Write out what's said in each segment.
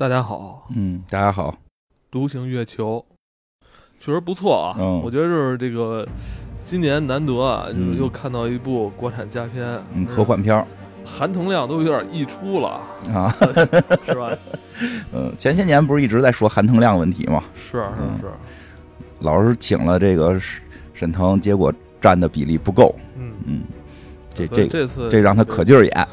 大家好，嗯，大家好，独行月球。确实不错啊，嗯。我觉得就是这个今年难得啊，就是嗯又看到一部国产佳片，嗯，科幻片儿。含铜量都有点溢出了，啊，是吧？嗯，前些年不是一直在说含铜量问题吗？是是嗯。是，老是请了这个沈沈腾，结果占的比例不够，嗯，嗯，这所以这这次这让他可劲儿演，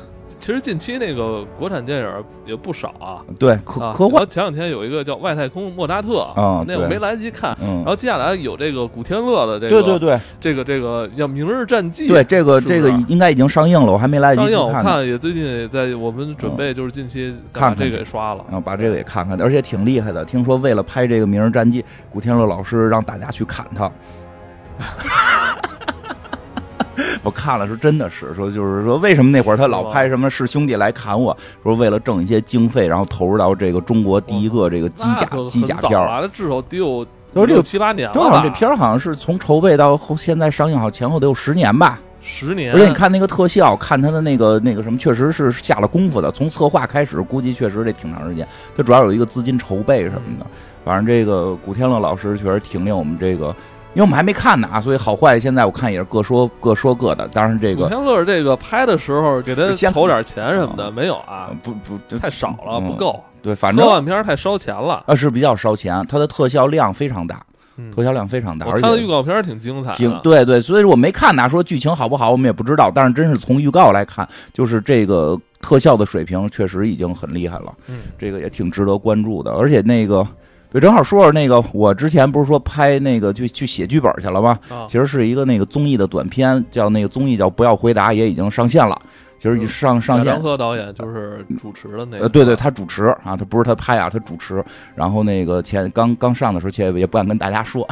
其实近期那个国产电影也不少啊。对，科啊，科幻前两天有一个叫《外太空莫扎特》啊那我没来得及看。嗯然，后接下来有这个古天乐的这个，对对对这个这个叫《明日战记》，对，这个这个应该已经上映了，我还没来得及上映，我看。看也最近也在我们准备就是近期看看个给刷了。然后把这个也看看，而且挺厉害的。听说为了拍这个《明日战记》，古天乐老师让大家去砍他。我看了，是真的是说，就是说，为什么那会儿他老拍什么是兄弟来砍我？说为了挣一些经费，然后投入到这个中国第一个这个机甲机甲片至少得有就是这个六七八年了吧？多少这片儿好像是从筹备到后现在上映，好像前后得有十年吧。十年，而且你看那个特效，看他的那个那个什么，确实是下了功夫的。从策划开始，估计确实得挺长时间。他主要有一个资金筹备什么的。反正这个古天乐老师确实挺令我们这个，因为我们还没看呢啊，所以好坏现在我看也是各说各说各的。当然这个古天乐这个拍的时候给他先投点钱什么的没有啊呃？不不太少了，嗯不够。对，反正科幻片太烧钱了。啊是比较烧钱，它的特效量非常大，嗯特效量非常大，我而且看的预告片挺精彩挺的，对对，所以我没看呢，说剧情好不好我们也不知道，但是真是从预告来看，就是这个特效的水平确实已经很厉害了。嗯，这个也挺值得关注的。而且那个，对，正好说说那个，我之前不是说拍那个去去写剧本去了吗？啊，其实是一个那个综艺的短片，叫那个综艺叫《不要回答》，也已经上线了。其实已经上上线贾导演就是主持的那个，呃，对对，他主持啊，他不是他拍啊，他主持。然后那个前刚刚上的时候，且也不敢跟大家说。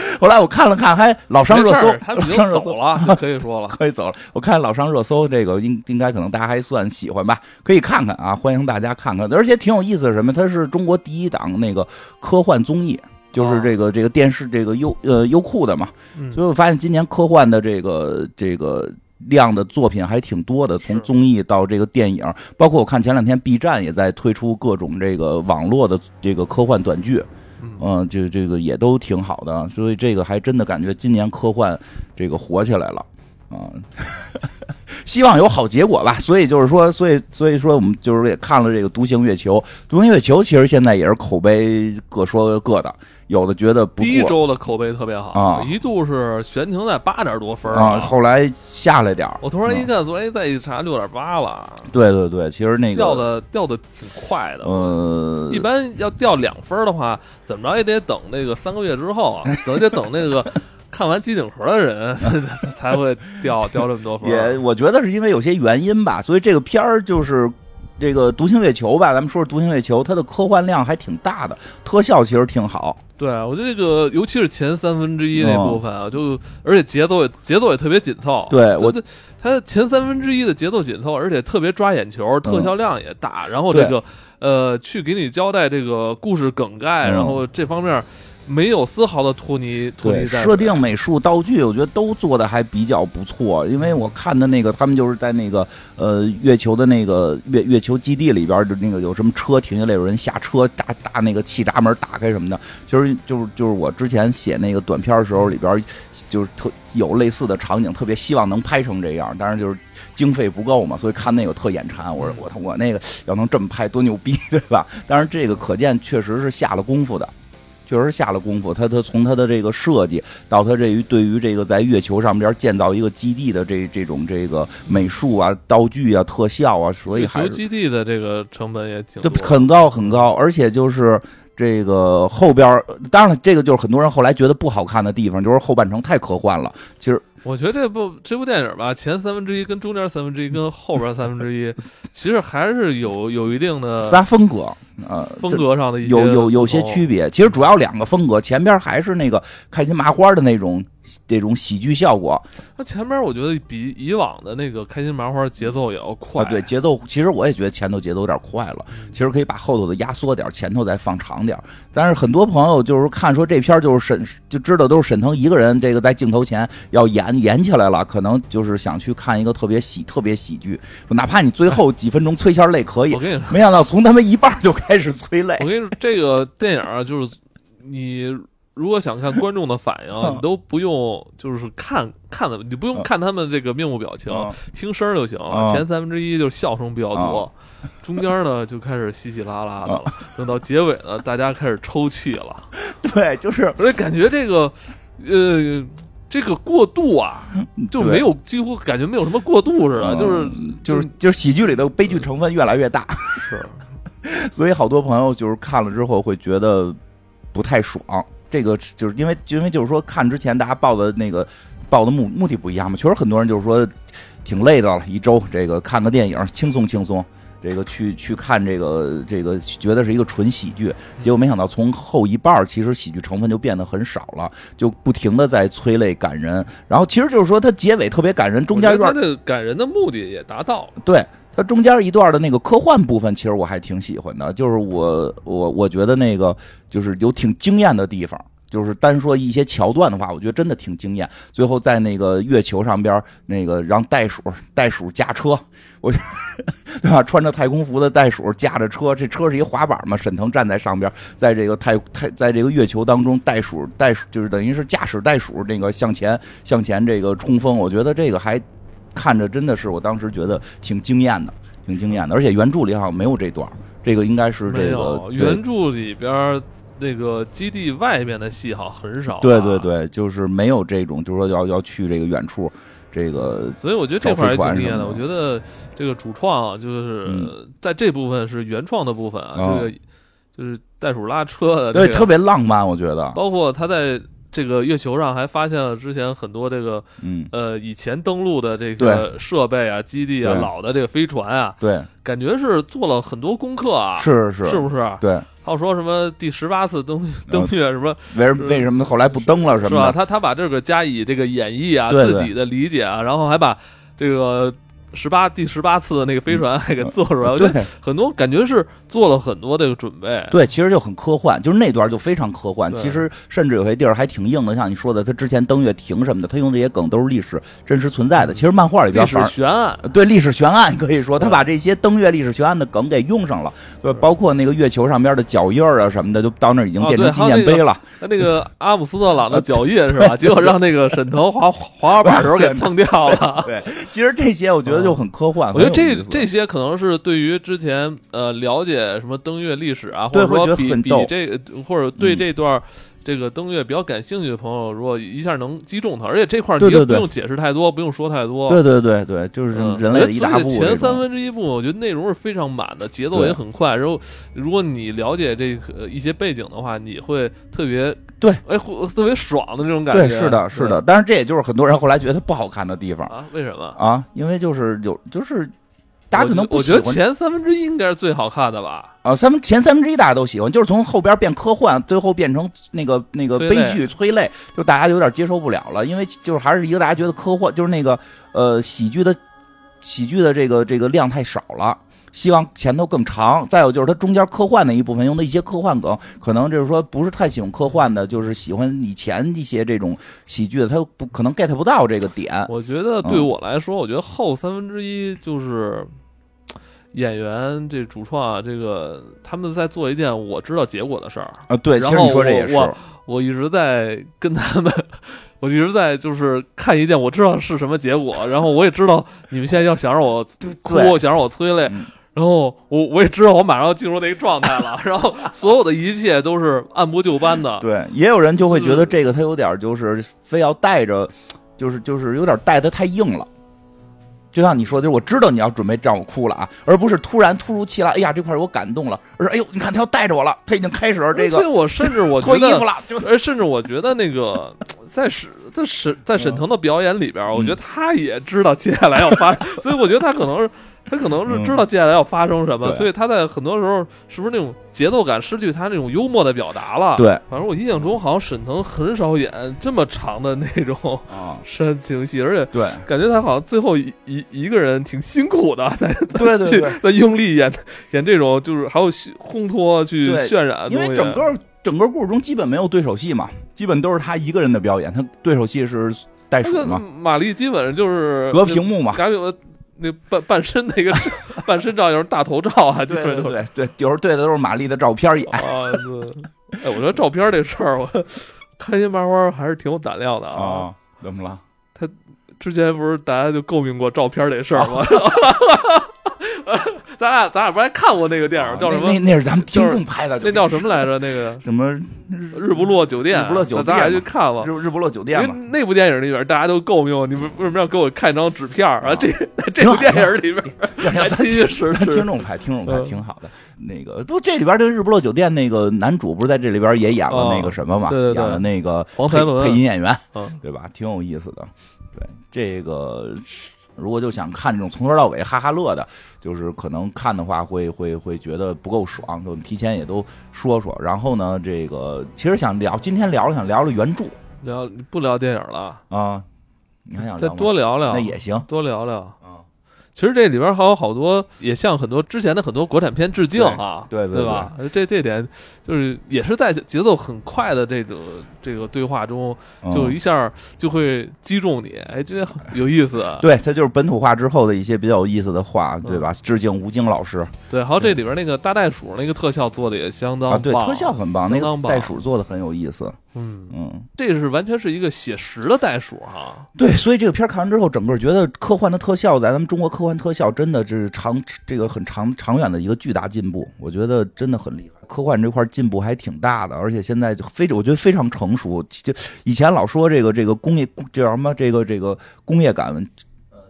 后来我看了看，还老上热搜上热搜。走了，就可以说了。可以走了。我看老上热搜，这个应应该可能大家还算喜欢吧，可以看看啊，欢迎大家看看。而且挺有意思的，什么？它是中国第一档那个科幻综艺，就是这个、这个电视这个优呃优酷的嘛。嗯所以我发现今年科幻的这个这个。量的作品还挺多的，从综艺到这个电影，包括我看前两天 B 站也在推出各种这个网络的这个科幻短剧，嗯。就，这这个也都挺好的，所以这个还真的感觉今年科幻这个火起来了啊，希望有好结果吧。所以就是说，所以所以说我们就是也看了这个《独行月球》，《独行月球》其实现在也是口碑各说各的，有的觉得不第一周的口碑特别好啊。一度是悬停在八点多分儿啊，后来下来点儿。我突然一嗯。看，昨天再一查，六点八了，对对对，其实那个掉的掉的挺快的。呃，一般要掉两分的话，怎么着也得等那个三个月之后啊，等得等那个看完机顶盒的人 才会掉 掉这么多分。也我觉得是因为有些原因吧，所以这个片儿就是这个《独行月球》吧，咱们说说《独行月球》，它的科幻量还挺大的，特效其实挺好。对，我觉得这个尤其是前三分之一那嗯部分啊，就而且节奏也节奏也特别紧凑。对我就这它前三分之一的节奏紧凑，而且特别抓眼球，特效量也大，然后这个呃去给你交代这个故事梗概，嗯然后这方面没有丝毫的拖泥拖对，泥带水。设定、美术、道具，我觉得都做的还比较不错。因为我看的那个，他们就是在那个呃月球的那个月月球基地里边的那个有什么车停下来，有人下车，打打那个气闸门打开什么的。就是就是就是我之前写那个短片的时候，里边就是特有类似的场景，特别希望能拍成这样，但是就是经费不够嘛，所以看那个特眼馋。我说我我那个要能这么拍多牛逼，对吧？当然这个可见确实是下了功夫的。确实下了功夫，他他从他的这个设计到他这于对于这个在月球上边建造一个基地的这这种这个美术啊、道具啊、特效啊，所以还是基地的这个成本也挺这很高很高，而且就是这个后边儿，当然了，这个就是很多人后来觉得不好看的地方，就是后半程太科幻了。其实我觉得这部这部电影吧，前三分之一跟中间三分之一跟后边三分之一，其实还是有有一定的仨风格，呃，风格上的一些有有有些区别。其实主要两个风格，前边还是那个开心麻花的那种这种喜剧效果。那前面我觉得比以往的那个开心麻花节奏也要快。对，节奏其实我也觉得前头节奏有点快了，其实可以把后头的压缩点，前头再放长点。但是很多朋友就是看说这片就是沈就知道都是沈腾一个人这个在镜头前要演演起来了，可能就是想去看一个特别喜特别喜剧，哪怕你最后几分钟催一下泪可以。我跟你说，没想到从他们一半就开始催泪。我跟你说，这个电影啊，就是你。如果想看观众的反应，你都不用就是看看的，你不用看他们这个面部表情，听声就行了。前三分之一就是笑声比较多，中间呢就开始稀稀拉拉的了。等到结尾呢，大家开始抽泣了。对，就是我感觉这个呃，这个过渡啊，就没有几乎感觉没有什么过渡似的，就是就是就是喜剧里的悲剧成分越来越大。是，所以好多朋友就是看了之后会觉得不太爽。这个就是因为，因为就是说，看之前大家报的那个报的目目的不一样嘛。确实很多人就是说挺累的了，一周这个看个电影轻松轻松，这个去去看这个这个觉得是一个纯喜剧，结果没想到从后一半其实喜剧成分就变得很少了，就不停的在催泪感人。然后其实就是说，它结尾特别感人，中间一段的感人的目的也达到了。对。它中间一段的那个科幻部分，其实我还挺喜欢的，就是我我我觉得那个就是有挺惊艳的地方，就是单说一些桥段的话，我觉得真的挺惊艳。最后在那个月球上边，那个让袋鼠 袋鼠驾车，我 对吧？穿着太空服的袋鼠驾着车，这车是一滑板嘛？沈腾站在上边，在这个太太在这个月球当中，袋鼠袋鼠就是等于是驾驶袋鼠那个向前向前这个冲锋，我觉得这个还。看着真的是，我当时觉得挺惊艳的，挺惊艳的。而且原著里好像没有这段，这个应该是这个原著里边那个基地外面的戏好很少。对对对，就是没有这种，就是说要要去这个远处，这个。所以我觉得这块儿也挺厉害的。我觉得这个主创啊，就是在这部分是原创的部分啊，这个就是袋鼠拉车的，对，特别浪漫，我觉得。包括他在。这个月球上还发现了之前很多这个，嗯，呃，以前登陆的这个设备啊、基地啊、老的这个飞船啊，对，感觉是做了很多功课啊，是是，是不是？对，还有说什么第十八次登 登月什么？为什么为什么后来不登了？什么？是吧？他他把这个加以这个演绎啊，自己的理解啊，然后还把这个。十八第十八次的那个飞船还给做出来，对，很多感觉是做了很多这个准备。对，其实就很科幻，就是那段就非常科幻。其实甚至有些地儿还挺硬的，像你说的，他之前登月亭什么的，他用这些梗都是历史真实存在的。其实漫画里边历史悬案，对历史悬案可以说他把这些登月历史悬案的梗给用上了，对，包括那个月球上边的脚印啊什么的，就到那已经变成纪念碑了。那个 阿姆斯特朗的脚印是吧？结果让那个沈腾滑滑滑板的时候给蹭掉了。对，其实这些我觉得。就很科幻，我觉得这这些可能是对于之前呃了解什么登月历史啊，或者说比比这或者对这段。这个登月比较感兴趣的朋友，如果一下能击中他，而且这块你也不用解释太多，不用说太多。对对对对，就是人类的一大部。前三分之一部分，我觉得内容是非常满的，节奏也很快。然后，如果你了解这个一些背景的话，你会特别对，哎，特别爽的这种感觉。对，是的，是的。但是这也就是很多人后来觉得不好看的地方啊？为什么啊？因为就是有就是。大家可能不喜欢，我觉得前三分之一应该是最好看的吧？啊，三分前三分之一大家都喜欢，就是从后边变科幻，最后变成那个那个悲剧催泪，就大家有点接受不了了。因为就是还是一个大家觉得科幻，就是那个呃喜剧的喜剧的这个这个量太少了。希望前头更长，再有就是它中间科幻的一部分用的一些科幻梗，可能就是说不是太喜欢科幻的，就是喜欢以前一些这种喜剧的，他不可能 get 不到这个点。我觉得对我来说，我觉得后三分之一就是演员这主创啊，这个他们在做一件我知道结果的事儿啊。对，其实你说这也是。我我一直在跟他们，我一直在就是看一件我知道是什么结果，然后我也知道你们现在要想让我哭，想让我催泪。然后我我也知道我马上要进入那个状态了，然后所有的一切都是按部就班的。对，也有人就会觉得这个他有点就是非要带着，就是就是有点带的太硬了。就像你说的，就是我知道你要准备让我哭了啊，而不是突然突如其来，哎呀这块我感动了，而是哎呦你看他要带着我了，他已经开始这个。所以我甚至我脱衣服了，就甚至我觉得那个。在沈在沈在沈腾的表演里边，我觉得他也知道接下来要发，所以我觉得他可能是。他可能是知道接下来要发生什么，所以他在很多时候是不是那种节奏感失去他那种幽默的表达了？对，反正我印象中好像沈腾很少演这么长的那种 煽情戏，而且对，感觉他好像最后一一一个人挺辛苦的，在对对对，在用力演演这种就是还有烘托去渲染，因为整个整个故事中基本没有对手戏嘛，基本都是他一个人的表演，他对手戏是袋鼠嘛，玛丽基本上就是隔屏幕嘛。那半半身那个 半身照，就是大头照啊，对对对对，有时候对的都是玛丽的照片演。啊，对，哎，我觉得照片这事儿，我开心麻花还是挺有胆量的啊。怎么了？他之前不是大家就诟病过照片这事儿吗？咱俩咱俩不还看过那个电影叫什么？那那是咱们听众拍的，那叫什么来着？那个 什么日不落酒店？日不落酒店，咱俩去看了。日日不落酒店嘛。那部电影里边，大家都诟病你们为什么要给我看一张纸片啊？这 这部电影里边，咱听众拍，听众拍挺好的。那个不，这里边这日不落酒店那个男主不是在这里边也演了那个什么嘛？演了那个黄才伦配音演员，对吧？挺有意思的。对这个。如果就想看这种从头到尾哈哈乐的，就是可能看的话会会会觉得不够爽，就提前也都说说。然后呢，这个其实想聊，今天聊了想聊聊原著，聊不聊电影了啊？你还想再多聊聊？那也行，多聊聊。其实这里边还有好多也向很多之前的很多国产片致敬啊，对对吧？这这点就是也是在节奏很快的这个这个对话中，就一下就会击中你，哎，觉得有意思。对，它就是本土化之后的一些比较有意思的话，对吧？致敬吴京老师。对，还有这里边那个大袋鼠那个特效做的也相当棒，对特效很棒，那个袋鼠做的很有意思。嗯嗯，这是完全是一个写实的袋鼠哈。对，所以这个片看完之后，整个觉得科幻的特效在咱们中国科幻特效真的是长这个很长长远的一个巨大进步，我觉得真的很厉害。科幻这块进步还挺大的，而且现在就非我觉得非常成熟。就以前老说这个这个工业叫什么这个这个工业感。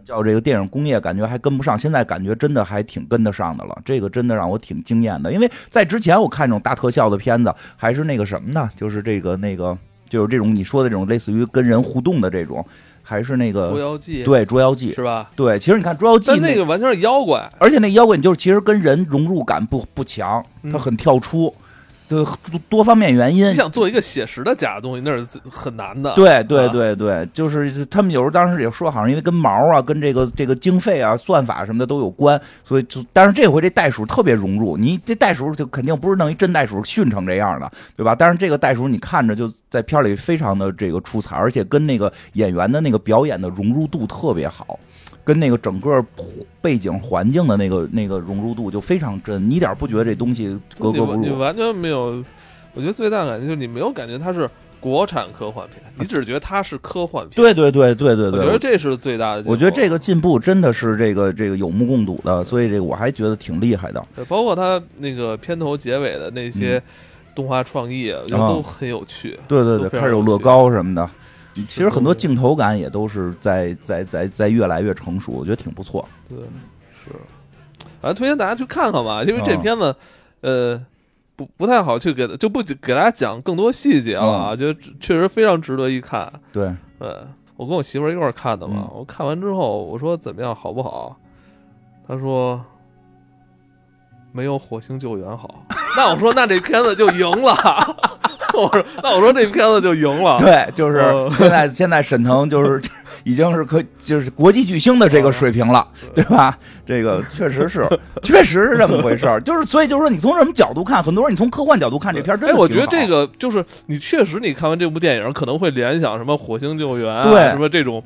叫这个电影工业感觉还跟不上，现在感觉真的还挺跟得上的了。这个真的让我挺惊艳的，因为在之前我看这种大特效的片子，还是那个什么呢？就是这个那个，就是这种你说的这种类似于跟人互动的这种，还是那个《捉妖记》对《捉妖记》是吧？对，其实你看《捉妖记》那个完全是妖怪，而且那妖怪你就是其实跟人融入感不不强，它很跳出。就多方面原因，你想做一个写实的假的东西，那是很难的。对对对对，就是他们有时候当时也说，好像因为跟毛啊、跟这个这个经费啊、算法什么的都有关，所以就但是这回这袋鼠特别融入，你这袋鼠就肯定不是弄一真袋鼠训成这样的，对吧？但是这个袋鼠你看着就在片里非常的这个出彩，而且跟那个演员的那个表演的融入度特别好。跟那个整个背景环境的那个那个融入度就非常真，你一点不觉得这东西格格不入？你完全没有，我觉得最大感觉就是你没有感觉它是国产科幻片，你只是觉得它是科幻片。对对对对对对，我觉得这是最大的。我觉得这个进步真的是这个这个有目共睹的，所以这个我还觉得挺厉害的。包括它那个片头结尾的那些动画创意，我觉得都很有趣。对对对，开始有乐高什么的。其实很多镜头感也都是在在在在越来越成熟，我觉得挺不错。对，是，反正推荐大家去看看吧，因为这片子，呃，不不太好去给就不给大家讲更多细节了啊，觉得确实非常值得一看。对，对我跟我媳妇儿一块儿看的嘛，我看完之后我说怎么样，好不好？她说没有火星救援好。那我说那这片子就赢了。我说，那我说这片子就赢了。对，就是 现在，现在沈腾就是 已经是可就是国际巨星的这个水平了，对吧？这个确实是，确实是这么回事儿。就是所以就是说，你从什么角度看，很多人你从科幻角度看这片儿，真的。我觉得这个就是你确实你看完这部电影，可能会联想什么火星救援，对，什么这种。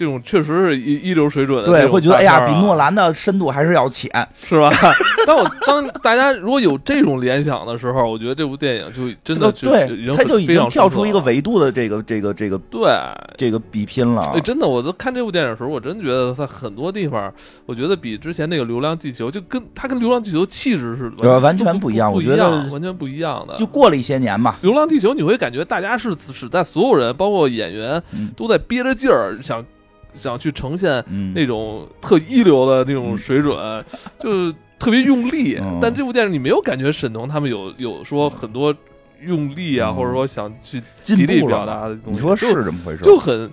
这种确实是一一流水准的，对，会觉得哎呀，比诺兰的深度还是要浅，是吧？但我当大家如果有这种联想的时候，我觉得这部电影就真的对，他就已经跳出一个维度的这个这个这个对这个比拼了。哎，真的，我都看这部电影的时候，我真觉得在很多地方，我觉得比之前那个《流浪地球》就跟它跟《流浪地球》气质是完全不一样，我觉得完全不一样的。就过了一些年吧，《流浪地球》你会感觉大家是是在所有人，包括演员，都在憋着劲儿想。想去呈现那种特一流的那种水准，就是特别用力。但这部电影你没有感觉沈腾他们有有说很多用力啊，或者说想去进极力表达的东西，你说是这么回事？就很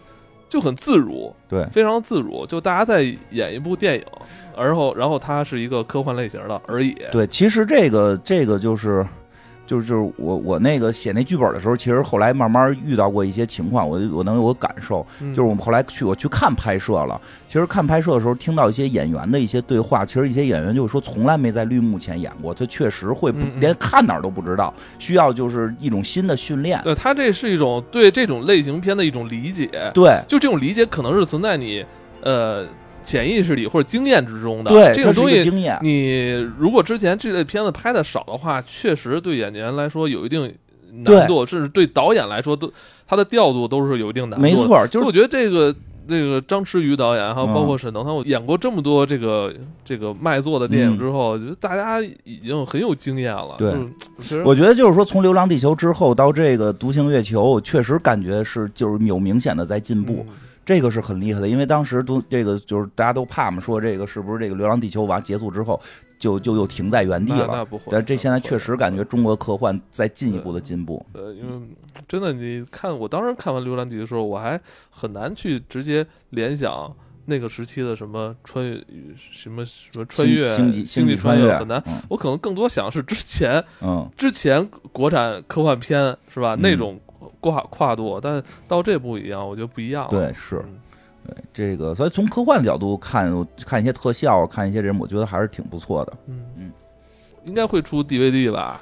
就很自如，对非常自如。就大家在演一部电影，然后然后它是一个科幻类型的而已。对，其实这个这个就是。就是就是我我那个写那剧本的时候，其实后来慢慢遇到过一些情况，我我能有个感受，嗯。就是我们后来去我去看拍摄了，其实看拍摄的时候听到一些演员的一些对话，其实一些演员就是说从来没在绿幕前演过，他确实会不连看哪儿都不知道，需要就是一种新的训练。对他这是一种对这种类型片的一种理解，对。就这种理解可能是存在你呃潜意识里或者经验之中的。对，这个东西经验。你如果之前这类片子拍的少的话，确实对演员来说有一定难度，甚至对导演来说都他的调度都是有一定难度。没错，就是我觉得这个这个张弛宇导演，还有嗯包括沈腾，他们演过这么多这个这个卖座的电影之后，我觉得大家已经很有经验了。对我觉得就是说，从《流浪地球》之后到这个《独行月球》，确实感觉是就是有明显的在进步。嗯这个是很厉害的，因为当时都这个就是大家都怕嘛，说这个是不是这个《流浪地球》完结束之后就就又停在原地了？那那不会，但这现在确实感觉中国科幻在进一步的进步。呃，因为真的，你看，我当时看完《流浪地球》的时候，我还很难去直接联想那个时期的什么穿越什么什么穿越、星际星际穿越很难。嗯我可能更多想是之前嗯，之前国产科幻片是吧、嗯那种跨跨度，但到这不一样，我觉得不一样了。对，是。对这个，所以从科幻的角度看，看一些特效，看一些人，我觉得还是挺不错的。嗯。嗯，应该会出 DVD 吧？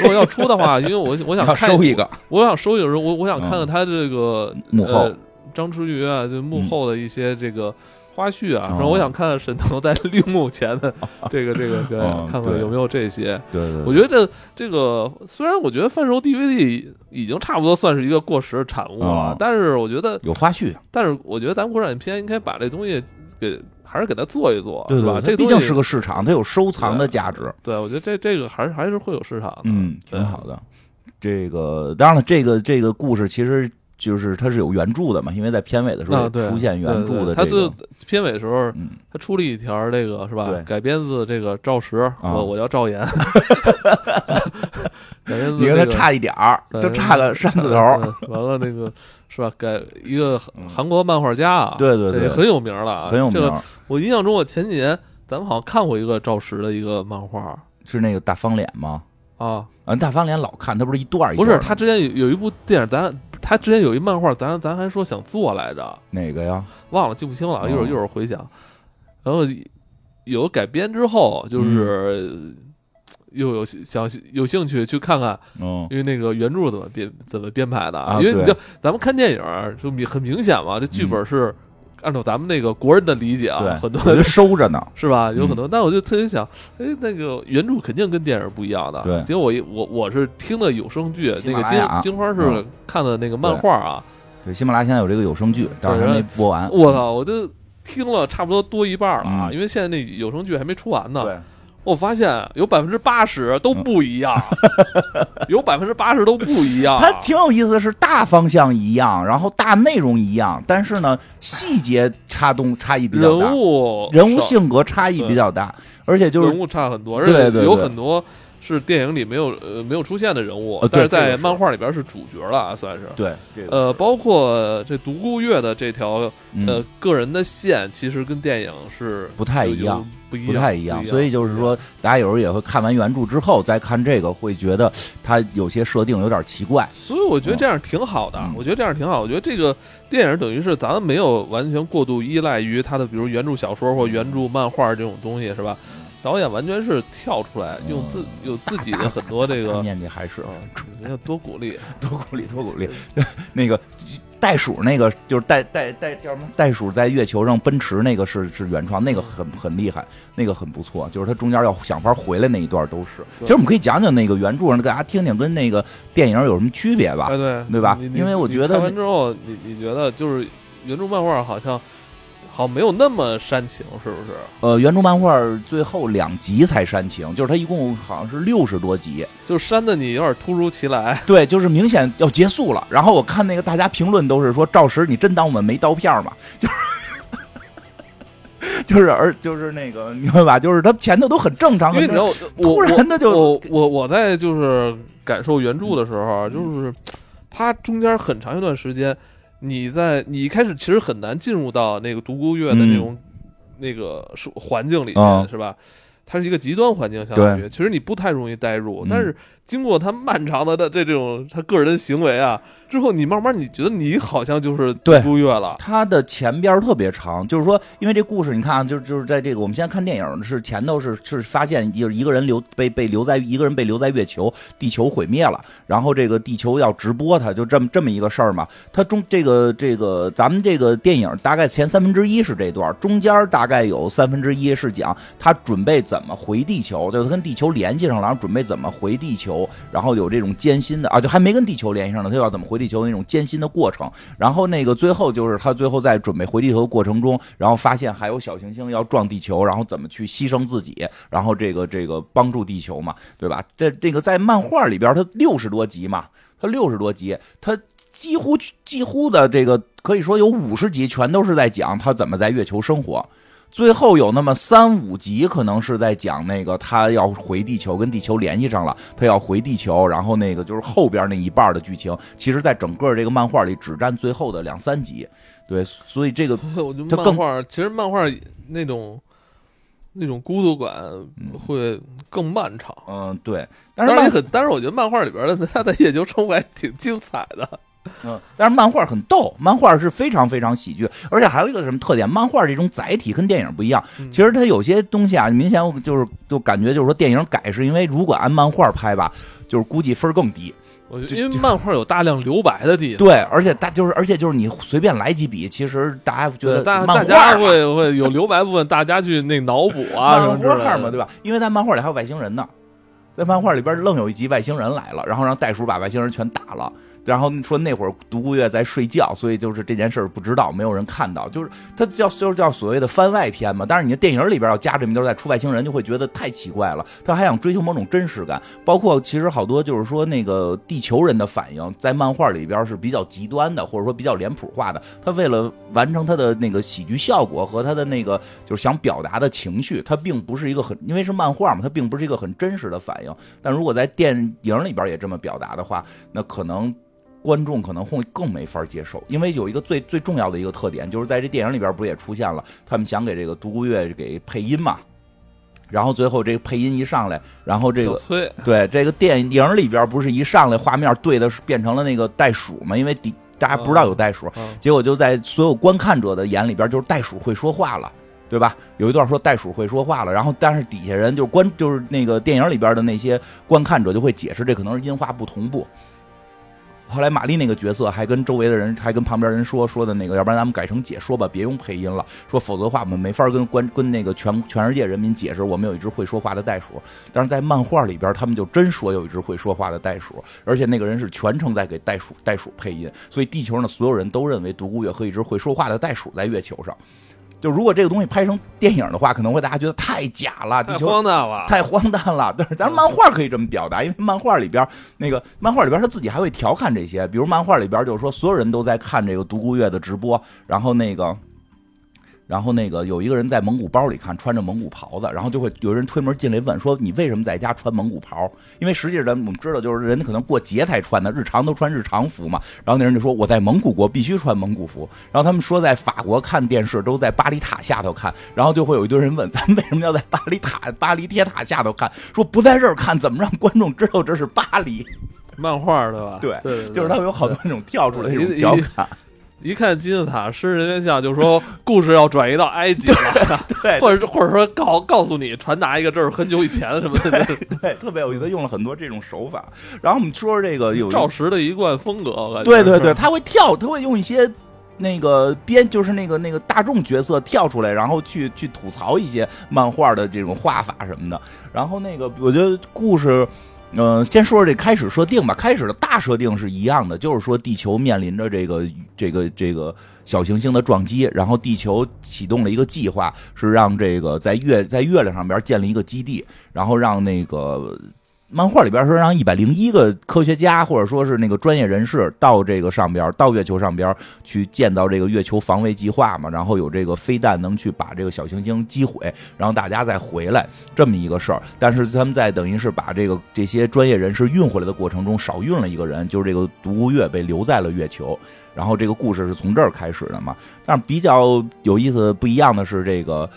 如果要出的话，因为我我想看收一个。我想收一个人，我我想看看嗯。他这个幕后。呃张弛宇啊，就幕后的一些这个花絮啊，哦然后我想看看沈腾在绿幕前的 这个这个 对看看有没有这些。对对对，我觉得这这个虽然我觉得贩售 DVD 已经差不多算是一个过时的产物了哦，但是我觉得，有花絮，但是我觉得咱们国产片应该把这东西给还是给它做一做，对吧？这毕竟是个市场，它有收藏的价值。对，我觉得这这个还是还是会有市场的。嗯，对挺好的。这个当然了，这个这个故事其实就是它是有原著的嘛，因为在片尾的时候出现原著的这个，片尾的时候，嗯，他出了一条这个是吧？改编自这个赵石，啊我我叫赵岩，改编自你跟他这个差一点儿，就差个山字头。嗯完了那个是吧？改一个嗯韩国漫画家啊，对对对很有名了啊，很有名这个我印象中，我前几年咱们好像看过一个赵石的一个漫画是那个大方脸吗？啊，啊，大方脸老看，他不是一段儿一不是他之前有有一部电影，咱他之前有一漫画，咱咱还说想做来着，哪个呀？忘了记不清了，一会儿哦一会儿回想。然后有改编之后，就是嗯又有想有兴趣去看看，嗯因为那个原著怎么编怎么编排的。啊因为你就咱们看电影就明很明显嘛，这剧本是按照咱们那个国人的理解啊，，很多人收着呢。是吧？有嗯很多，但我就特别想，哎，那个原著肯定跟电影不一样的。对结果我我我是听的有声剧，那个金金花是嗯看的那个漫画啊。对，喜马拉雅现在有这个有声剧，但是还没播完。我操，我就听了差不多多一半了啊，嗯因为现在那有声剧还没出完呢。对，我发现有百分之八十都不一样，有百分之八十都不一样。它挺有意思的是，大方向一样，然后大内容一样，但是呢，细节差动差异比较大人，物人物性格差异比较大，而且就是人物差很多，而对且有很多是电影里没有呃没有出现的人物，但是在漫画里边是主角了啊，算是。对这个呃，包括这独孤月的这条呃嗯个人的线，其实跟电影是不太一样有，不一不太一样，样，所以就是说，大家有时候也会看完原著之后再看这个，会觉得它有些设定有点奇怪。所以我觉得这样挺好的，嗯我觉得这样挺好。我觉得这个电影等于是咱们没有完全过度依赖于它的，比如原著小说或原著漫画这种东西，是吧？导演完全是跳出来，用自有自己的很多这个念的还是啊，人家 多鼓励，多鼓励，多鼓励。那个袋鼠，那个就是袋袋袋叫什么？袋鼠在月球上奔驰，那个是是原创，那个很很厉害，那个很不错。就是它中间要想法回来那一段都是。其实我们可以讲讲那个原著，让大家听听跟那个电影有什么区别吧哎，。对对吧因为我觉得看完之后，你你觉得就是原著漫画好像好没有那么煽情，是不是？呃，原著漫画最后两集才煽情，就是它一共好像是六十多集。就煽的你有点突如其来。对，就是明显要结束了。然后我看那个大家评论都是说，赵石，你真当我们没刀片吗？就是 就是而就是那个明白吧？就是他前头都很正常，因为你知道，突然的就我我我在就是感受原著的时候，就是他中间很长一段时间，你在你一开始其实很难进入到那个独孤月的那种那个环境里面，是吧？它是一个极端环境，相当于其实你不太容易代入，但是经过他漫长的的这这种他个人的行为啊。之后你慢慢你觉得你好像就是对孤月了，他的前边特别长，就是说，因为这故事你看啊，就就是在这个我们现在看电影是前头是是发现就是一个人留被被留在一个人被留在月球，地球毁灭了，然后这个地球要直播他，就这么这么一个事儿嘛。他中这个这个咱们这个电影大概前三分之一是这段，中间大概有三分之一是讲他准备怎么回地球，就是跟地球联系上了，然后准备怎么回地球，然后有这种艰辛的啊，就还没跟地球联系上呢，他要怎么回。地球那种艰辛的过程，然后那个最后就是他最后在准备回地球的过程中，然后发现还有小行星要撞地球，然后怎么去牺牲自己，然后这个这个帮助地球嘛，对吧？这这个在漫画里边，它六十多集嘛，它六十多集，它几乎几乎的这个可以说有五十集全都是在讲他怎么在月球生活。最后有那么三五集，可能是在讲那个他要回地球，跟地球联系上了，他要回地球，然后那个就是后边那一半的剧情，其实在整个这个漫画里只占最后的两三集。对，所以这个漫画其实漫画那种那种孤独感会更漫长。嗯，对，但是很，但是我觉得漫画里边的他的月球生活还挺精彩的。嗯，但是漫画很逗，漫画是非常非常喜剧，而且还有一个什么特点？漫画这种载体跟电影不一样。其实它有些东西啊，明显就是就感觉就是说电影改是因为如果按漫画拍吧，就是估计分更低。我因为漫画有大量留白的地方。对，而且大就是而且就是你随便来几笔，其实大家觉得大大家会会有留白部分，大家去那脑补啊 什么之类嘛，对吧？因为在漫画里还有外星人呢，在漫画里边愣有一集外星人来了，然后让袋鼠把外星人全打了。然后说那会儿独孤月在睡觉，所以就是这件事儿不知道，没有人看到，就是他叫就是叫所谓的番外篇嘛。但是你的电影里边要加这么多在出外星人，就会觉得太奇怪了。他还想追求某种真实感，包括其实好多就是说那个地球人的反应，在漫画里边是比较极端的，或者说比较脸谱化的。他为了完成他的那个喜剧效果和他的那个就是想表达的情绪，他并不是一个很因为是漫画嘛，他并不是一个很真实的反应。但如果在电影里边也这么表达的话，那可能。观众可能会更没法接受，因为有一个最最重要的一个特点，就是在这电影里边不也出现了，他们想给这个独孤月给配音嘛，然后最后这个配音一上来，然后这个对这个电影里边不是一上来画面对的是变成了那个袋鼠嘛，因为底大家不知道有袋鼠，结果就在所有观看者的眼里边就是袋鼠会说话了，对吧？有一段说袋鼠会说话了，然后但是底下人就是观就是那个电影里边的那些观看者就会解释这可能是音画不同步。后来玛丽那个角色还跟周围的人，还跟旁边人说说的那个，要不然咱们改成解说吧，别用配音了，说否则的话我们没法跟关跟那个全全世界人民解释我们有一只会说话的袋鼠。但是在漫画里边，他们就真说有一只会说话的袋鼠，而且那个人是全程在给袋鼠袋鼠配音，所以地球上的所有人都认为独孤月和一只会说话的袋鼠在月球上。就如果这个东西拍成电影的话，可能会大家觉得太假了，太荒诞了，太荒诞了。但是咱漫画可以这么表达，因为漫画里边那个漫画里边他自己还会调侃这些，比如漫画里边就是说所有人都在看这个独孤月的直播，然后那个。然后那个有一个人在蒙古包里看，穿着蒙古袍子，然后就会有人推门进来问说：“你为什么在家穿蒙古袍？”因为实际上我们知道，就是人家可能过节才穿的，日常都穿日常服嘛。然后那人就说：“我在蒙古国必须穿蒙古服。”然后他们说在法国看电视都在巴黎塔下头看，然后就会有一堆人问：“咱们为什么要在巴黎塔、巴黎铁塔下头看？”说不在这儿看，怎么让观众知道这是巴黎？漫画对吧？对，对，就是他们有好多那种跳出来那种调侃。一看金字塔狮人面像，就说故事要转移到埃及了，对，或者或者说告告诉你传达一个这是很久以前的什么的，对，特别有意思，用了很多这种手法。然后我们说说这个有赵石的一贯风格，对对对，他会跳，他会用一些那个编，就是那个那个大众角色跳出来，然后去去吐槽一些漫画的这种画法什么的。然后那个我觉得故事。嗯，先说说这开始设定吧。开始的大设定是一样的，就是说地球面临着这个这个这个小行星的撞击，然后地球启动了一个计划，是让这个在月在月亮上边建立一个基地，然后让那个漫画里边说让一百零一个科学家或者说是那个专业人士到这个上边，到月球上边去建造这个月球防卫计划嘛，然后有这个飞弹能去把这个小行星击毁，然后大家再回来这么一个事儿。但是他们在等于是把这个这些专业人士运回来的过程中少运了一个人，就是这个独孤月被留在了月球。然后这个故事是从这儿开始的嘛？但是比较有意思不一样的是这个。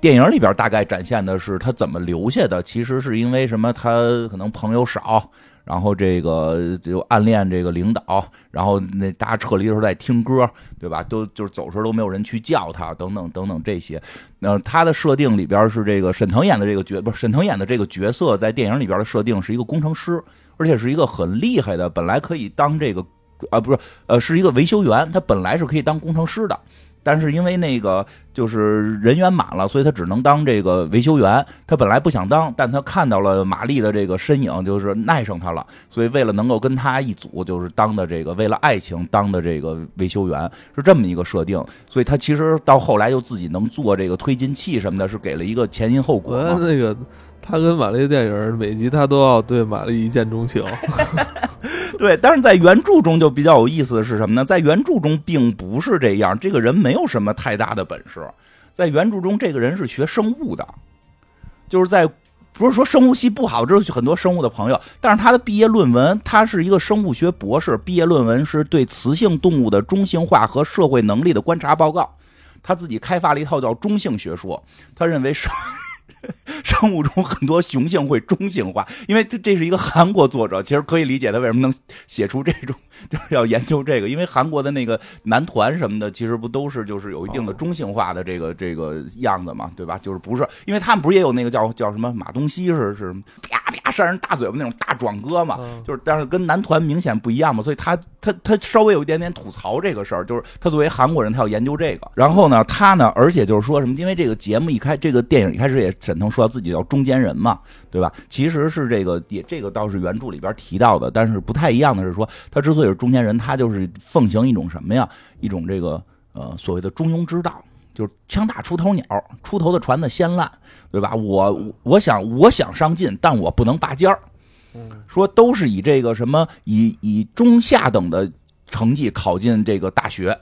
电影里边大概展现的是他怎么留下的，其实是因为什么？他可能朋友少，然后这个就暗恋这个领导，然后那大家撤离的时候在听歌，对吧？都就是走时候都没有人去叫他，等等等等这些。那他的设定里边是这个沈腾演的这个角，不是沈腾演的这个角色，在电影里边的设定是一个工程师，而且是一个很厉害的，本来可以当这个啊，不是呃，是一个维修员，他本来是可以当工程师的。但是因为那个就是人员满了，所以他只能当这个维修员。他本来不想当，但他看到了玛丽的这个身影，就是爱上他了。所以为了能够跟他一组，就是当的这个为了爱情当的这个维修员，是这么一个设定。所以他其实到后来又自己能做这个推进器什么的，是给了一个前因后果。那个他跟玛丽的电影，每集他都要对玛丽一见钟情。对，但是在原著中就比较有意思的是什么呢？在原著中并不是这样，这个人没有什么太大的本事。在原著中，这个人是学生物的，就是在不是说生物系不好，这是很多生物的朋友。但是他的毕业论文，他是一个生物学博士，毕业论文是对雌性动物的中性化和社会能力的观察报告。他自己开发了一套叫中性学说，他认为生。生物中很多雄性会中性化，因为这这是一个韩国作者，其实可以理解他为什么能写出这种，就是要研究这个，因为韩国的那个男团什么的，其实不都是就是有一定的中性化的这个这个样子嘛，对吧？就是不是，因为他们不是也有那个叫叫什么马东锡是是啪啪扇人大嘴巴那种大壮哥嘛，就是但是跟男团明显不一样嘛，所以他他他稍微有一点点吐槽这个事儿，就是他作为韩国人，他要研究这个，然后呢，他呢，而且就是说什么，因为这个节目一开，这个电影一开始也沈腾说自己叫中间人嘛，对吧？其实是这个也这个倒是原著里边提到的，但是不太一样的是说，他之所以是中间人，他就是奉行一种什么呀？一种这个呃所谓的中庸之道，就是枪打出头鸟，出头的船子先烂，对吧？我我想我想上进，但我不能拔尖儿。说都是以这个什么以以中下等的成绩考进这个大学。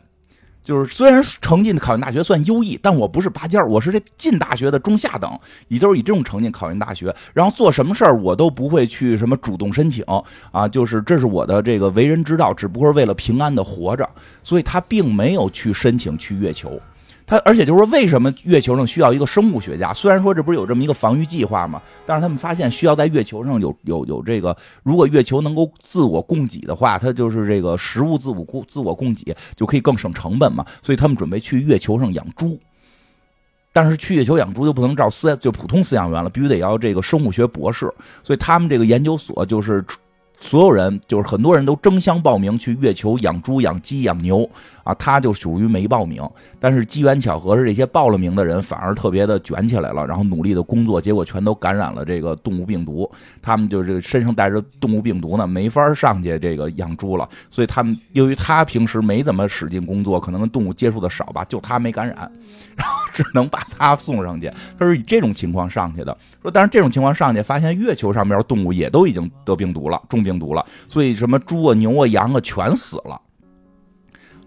就是虽然成绩考进大学算优异，但我不是拔尖儿，我是这进大学的中下等，也就是以这种成绩考进大学。然后做什么事儿我都不会去什么主动申请啊，就是这是我的这个为人之道，只不过是为了平安的活着。所以他并没有去申请去月球。他而且就是说，为什么月球上需要一个生物学家？虽然说这不是有这么一个防御计划吗？但是他们发现需要在月球上有有有这个，如果月球能够自我供给的话，它就是这个食物自我供自我供给就可以更省成本嘛。所以他们准备去月球上养猪，但是去月球养猪就不能照饲就普通饲养员了，必须得要这个生物学博士。所以他们这个研究所就是。所有人就是很多人都争相报名去月球养猪、养鸡、养牛啊，他就属于没报名。但是机缘巧合是，这些报了名的人反而特别的卷起来了，然后努力的工作，结果全都感染了这个动物病毒。他们就是身上带着动物病毒呢，没法上去这个养猪了。所以他们由于他平时没怎么使劲工作，可能跟动物接触的少吧，就他没感染，然后只能把他送上去。他是以这种情况上去的。说，但是这种情况上去，发现月球上面动物也都已经得病毒了，中病毒了，所以什么猪啊、牛啊、羊啊全死了，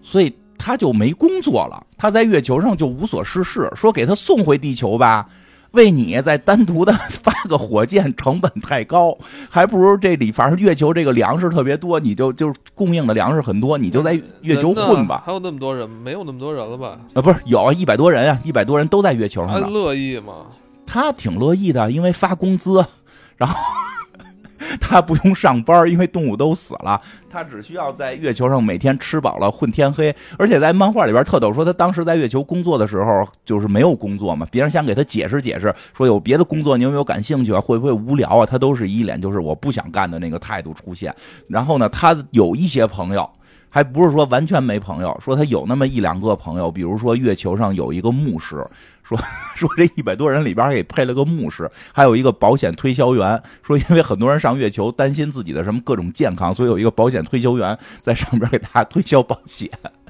所以他就没工作了。他在月球上就无所事事，说给他送回地球吧，为你再单独的发个火箭成本太高，还不如这里反正月球这个粮食特别多，你就就供应的粮食很多，你就在月球混吧。还有那么多人，没有那么多人了吧？啊，不是有一百多人啊，一百多人都在月球上，他乐意吗？他挺乐意的，因为发工资，然后他不用上班，因为动物都死了，他只需要在月球上每天吃饱了混天黑。而且在漫画里边特逗，说他当时在月球工作的时候就是没有工作嘛，别人想给他解释解释，说有别的工作，你有没有感兴趣啊？会不会无聊啊？他都是一脸就是我不想干的那个态度出现。然后呢，他有一些朋友。还不是说完全没朋友，说他有那么一两个朋友，比如说月球上有一个牧师，说 说这一百多人里边给配了个牧师，还有一个保险推销员，说因为很多人上月球担心自己的什么各种健康，所以有一个保险推销员在上边给大家推销保险。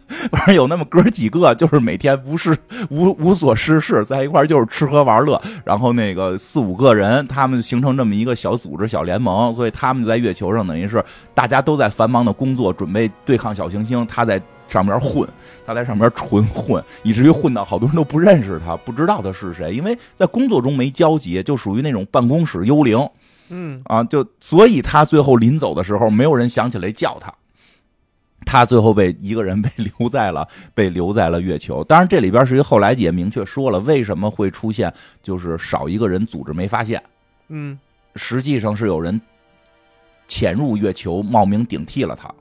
反正有那么哥几个，就是每天无事无无所事事，在一块就是吃喝玩乐，然后那个四五个人，他们形成这么一个小组织、小联盟，所以他们就在月球上，等于是大家都在繁忙的工作，准备对抗小行星，他在。上面混，他在上面纯混，以至于混到好多人都不认识他，不知道他是谁，因为在工作中没交集，就属于那种办公室幽灵。嗯啊，就所以他最后临走的时候，没有人想起来叫他，他最后被一个人被留在了 被留在了月球。当然，这里边是一后来也明确说了，为什么会出现就是少一个人组织没发现。嗯，实际上是有人潜入月球，冒名顶替了他。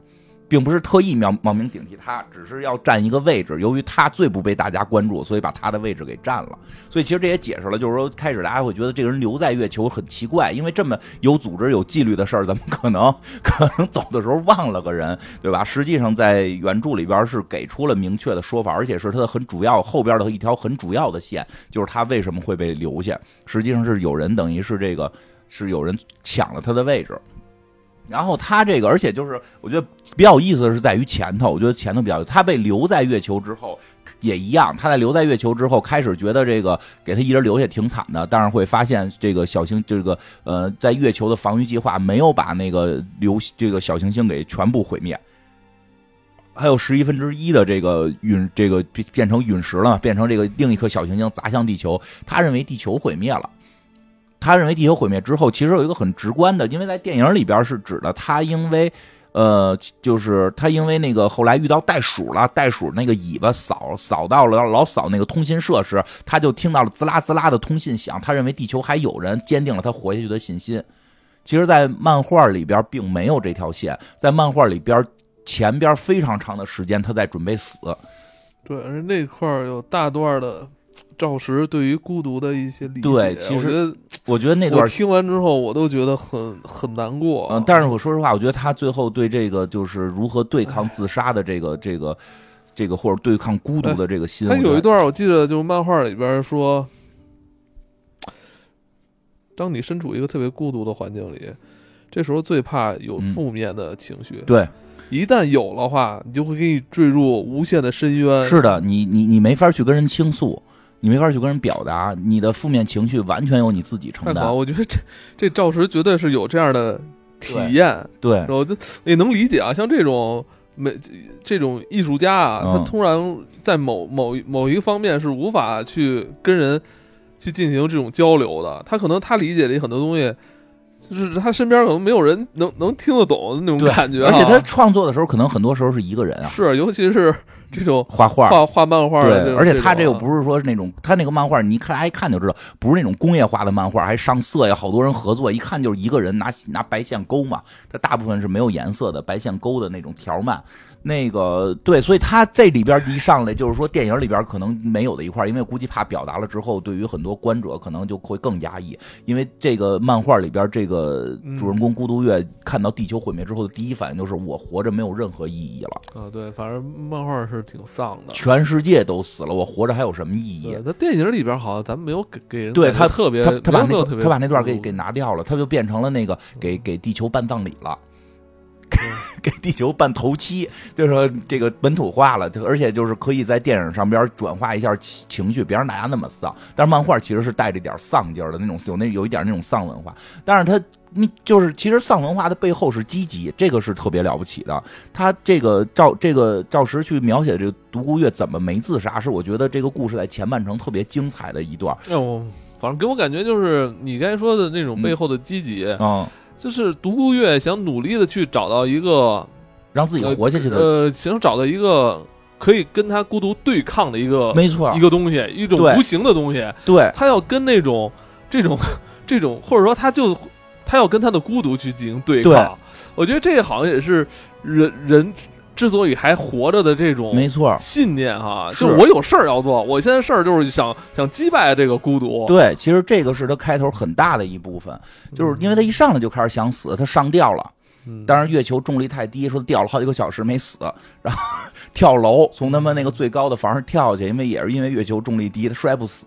并不是特意冒冒名顶替他，只是要占一个位置。由于他最不被大家关注，所以把他的位置给占了。所以其实这也解释了，就是说开始大家会觉得这个人留在月球很奇怪，因为这么有组织、有纪律的事儿，怎么可能可能走的时候忘了个人，对吧？实际上在原著里边是给出了明确的说法，而且是他的很主要后边的一条很主要的线，就是他为什么会被留下。实际上是有人等于是这个是有人抢了他的位置。然后他这个，而且就是我觉得比较有意思的是在于前头，我觉得前头比较，他被留在月球之后也一样，他在留在月球之后开始觉得这个给他一人留下挺惨的，但是会发现这个小星这个呃在月球的防御计划没有把那个流这个小行星给全部毁灭，还有十一分之一的这个陨这个变成陨石了，变成这个另一颗小行星砸向地球，他认为地球毁灭了。他认为地球毁灭之后，其实有一个很直观的，因为在电影里边是指的他，因为呃，就是他因为那个后来遇到袋鼠了，袋鼠那个尾巴扫扫到了老扫那个通信设施，他就听到了滋啦滋啦的通信响，他认为地球还有人，坚定了他活下去的信心。其实，在漫画里边并没有这条线，在漫画里边前边非常长的时间他在准备死。对，而那块有大段的。赵石对于孤独的一些理解，对，其实我觉得那段听完之后，我都觉得很很难过。嗯，但是我说实话，我觉得他最后对这个就是如何对抗自杀的这个这个这个或者对抗孤独的这个心，他有一段我记得就是漫画里边说，当你身处一个特别孤独的环境里，这时候最怕有负面的情绪。对，一旦有的话，你就会给你坠入无限的深渊。是的，你你你没法去跟人倾诉。你没法去跟人表达你的负面情绪，完全由你自己承担。我觉得这这赵石绝对是有这样的体验，对，我就也能理解啊。像这种没这种艺术家啊，他突然在某某某一个方面是无法去跟人去进行这种交流的，他可能他理解的很多东西。就是他身边可能没有人能能听得懂的那种感觉，而且他创作的时候可能很多时候是一个人啊，是，尤其是这种画画、画画漫画，对，而且他这个不是说是那种，他那个漫画你一看，一看就知道不是那种工业化的漫画，还上色呀，好多人合作，一看就是一个人拿拿白线勾嘛，他大部分是没有颜色的白线勾的那种条漫。那个对，所以他这里边一上来就是说电影里边可能没有的一块，因为估计怕表达了之后，对于很多观者可能就会更压抑。因为这个漫画里边这个主人公孤独月看到地球毁灭之后的第一反应就是我活着没有任何意义了。啊，对，反正漫画是挺丧的，全世界都死了，我活着还有什么意义？那电影里边好像咱们没有给给人对他特别，他他把那他把那段给给拿掉了，他就变成了那个给给地球办葬礼了。给地球办头七，就是说这个本土化了，而且就是可以在电影上边转化一下情绪，别让大家那么丧。但是漫画其实是带着点丧劲儿的那种，有那有一点那种丧文化。但是它，你就是其实丧文化的背后是积极，这个是特别了不起的。他这个赵这个赵石去描写这个独孤月怎么没自杀，是我觉得这个故事在前半程特别精彩的一段。我反正给我感觉就是你刚才说的那种背后的积极啊。就是独孤月想努力的去找到一个让自己活下去的，呃，想找到一个可以跟他孤独对抗的一个，没错，一个东西，一种无形的东西。对，他要跟那种这种 这种，或者说他就他要跟他的孤独去进行对抗。我觉得这个好像也是人人。之所以还活着的这种没错信念哈，就我有事儿要做，我现在事儿就是想想击败这个孤独。对，其实这个是他开头很大的一部分，就是因为他一上来就开始想死，他上吊了。当然月球重力太低，说掉了好几个小时没死，然后跳楼从他们那个最高的房上跳下去，因为也是因为月球重力低，他摔不死。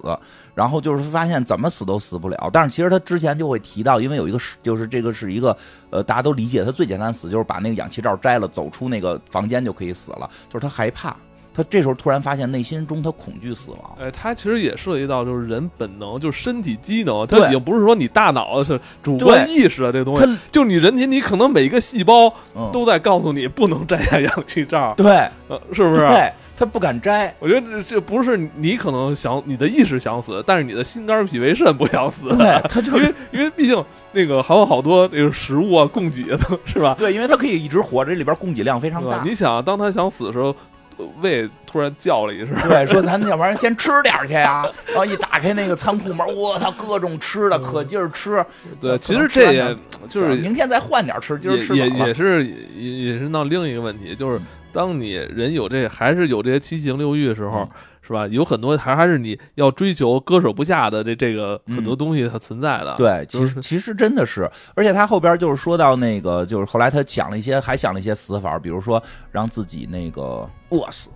然后就是发现怎么死都死不了。但是其实他之前就会提到，因为有一个是就是这个是一个呃大家都理解，他最简单死就是把那个氧气罩摘了，走出那个房间就可以死了。就是他害怕，他这时候突然发现内心中他恐惧死亡。哎，他其实也涉及到就是人本能，就是身体机能，他已经不是说你大脑是主观意识的这东西，就你人体你可能每一个细胞都在告诉你不能摘下氧气罩，对，呃，是不是？对，他不敢摘。我觉得这不是你可能想你的意识想死，但是你的心肝脾胃肾不想死。对，他就因为因为毕竟那个还有好多那个食物啊供给的，是吧？对，因为他可以一直活着，这里边供给量非常大。你想，当他想死的时候。胃突然叫了一声，对，说咱要不然先吃点去呀。然后一打开那个仓库门，我操，各种吃的，可劲儿吃。对，其实这也就是明天再换点吃，今儿吃也也是也也是闹另一个问题，就是当你人有这还是有这些七情六欲的时候，是吧？有很多还还是你要追求割舍不下的这这个很多东西它存在的。对，其实其实真的是，而且他后边就是说到那个，就是后来他想了一些，还想了一些死法，比如说让自己那个。饿死，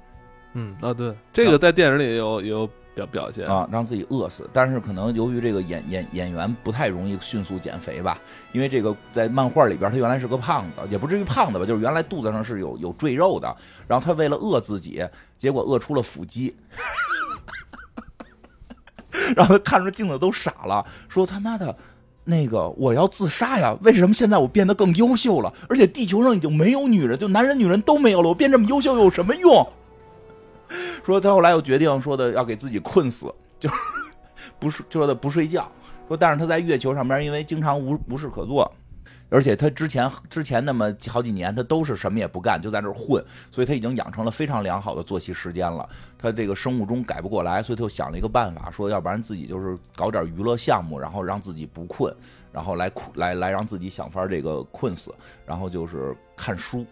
嗯啊，对，这个在电影里有有表表现啊，让自己饿死。但是可能由于这个演演演员不太容易迅速减肥吧，因为这个在漫画里边他原来是个胖子，也不至于胖子吧，就是原来肚子上是有有赘肉的。然后他为了饿自己，结果饿出了腹肌，然后他看着镜子都傻了，说他妈的。那个我要自杀呀！为什么现在我变得更优秀了？而且地球上已经没有女人，就男人女人都没有了。我变这么优秀有什么用？说他后来又决定说的要给自己困死，就是 不是说的不睡觉。说但是他在月球上边，因为经常无无事可做。而且他之前之前那么好几年，他都是什么也不干，就在那混，所以他已经养成了非常良好的作息时间了。他这个生物钟改不过来，所以他就想了一个办法，说要不然自己就是搞点娱乐项目，然后让自己不困，然后来困来来让自己想法这个困死，然后就是看书。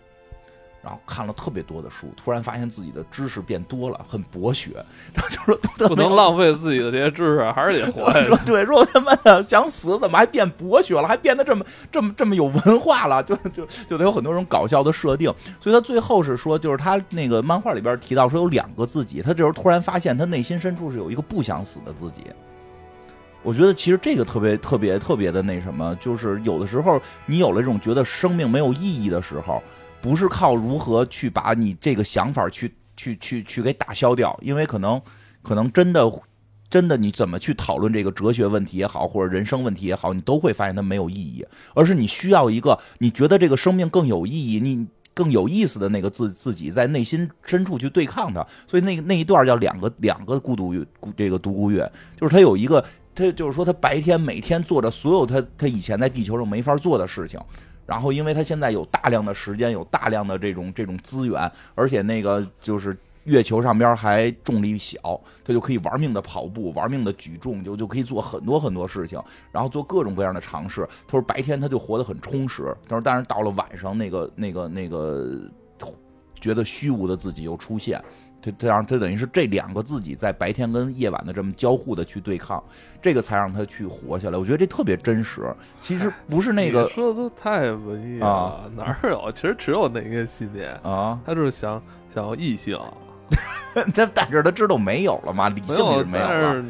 然后看了特别多的书，突然发现自己的知识变多了，很博学。然后就说不能浪费自己的这些知识，还是得活下去。对，说他妈的想死，怎么还变博学了，还变得这么这么这么有文化了？就就就得有很多种搞笑的设定。所以他最后是说，就是他那个漫画里边提到说有两个自己，他这时候突然发现他内心深处是有一个不想死的自己。我觉得其实这个特别特别特别的那什么，就是有的时候你有了这种觉得生命没有意义的时候。不是靠如何去把你这个想法去去去去给打消掉，因为可能可能真的真的你怎么去讨论这个哲学问题也好，或者人生问题也好，你都会发现它没有意义，而是你需要一个你觉得这个生命更有意义、你更有意思的那个自自己在内心深处去对抗它。所以那那一段叫两个两个孤独这个独孤月，就是他有一个他就是说他白天每天做着所有他他以前在地球上没法做的事情。然后，因为他现在有大量的时间，有大量的这种这种资源，而且那个就是月球上边还重力小，他就可以玩命的跑步，玩命的举重，就就可以做很多很多事情，然后做各种各样的尝试。他说白天他就活得很充实，他说但是到了晚上，那个那个那个觉得虚无的自己又出现。他他让，他等于是这两个自己在白天跟夜晚的这么交互的去对抗，这个才让他去活下来。我觉得这特别真实。其实不是那个说的都太文艺了，哪有？其实只有那个信念啊，他就是想想要异性。他但是他知道没有了嘛？理性是没有了，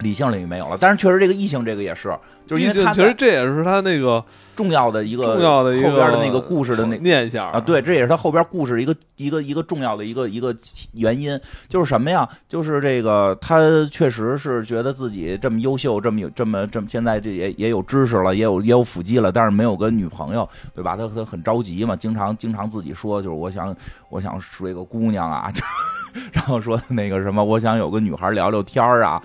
理性领域没有了。但是确实这个异性这个也是。就是因为他其实这也是他那个重要的一个重要的后边的那个故事的那念想啊，对，这也是他后边故事一个一个一个重要的一个一个原因，就是什么呀？就是这个他确实是觉得自己这么优秀，这么有这么这么现在这也也有知识了，也有也有腹肌了，但是没有个女朋友，对吧？他他很着急嘛，经常经常自己说，就是我想我想睡个姑娘啊，就 然后说那个什么，我想有个女孩聊聊天啊。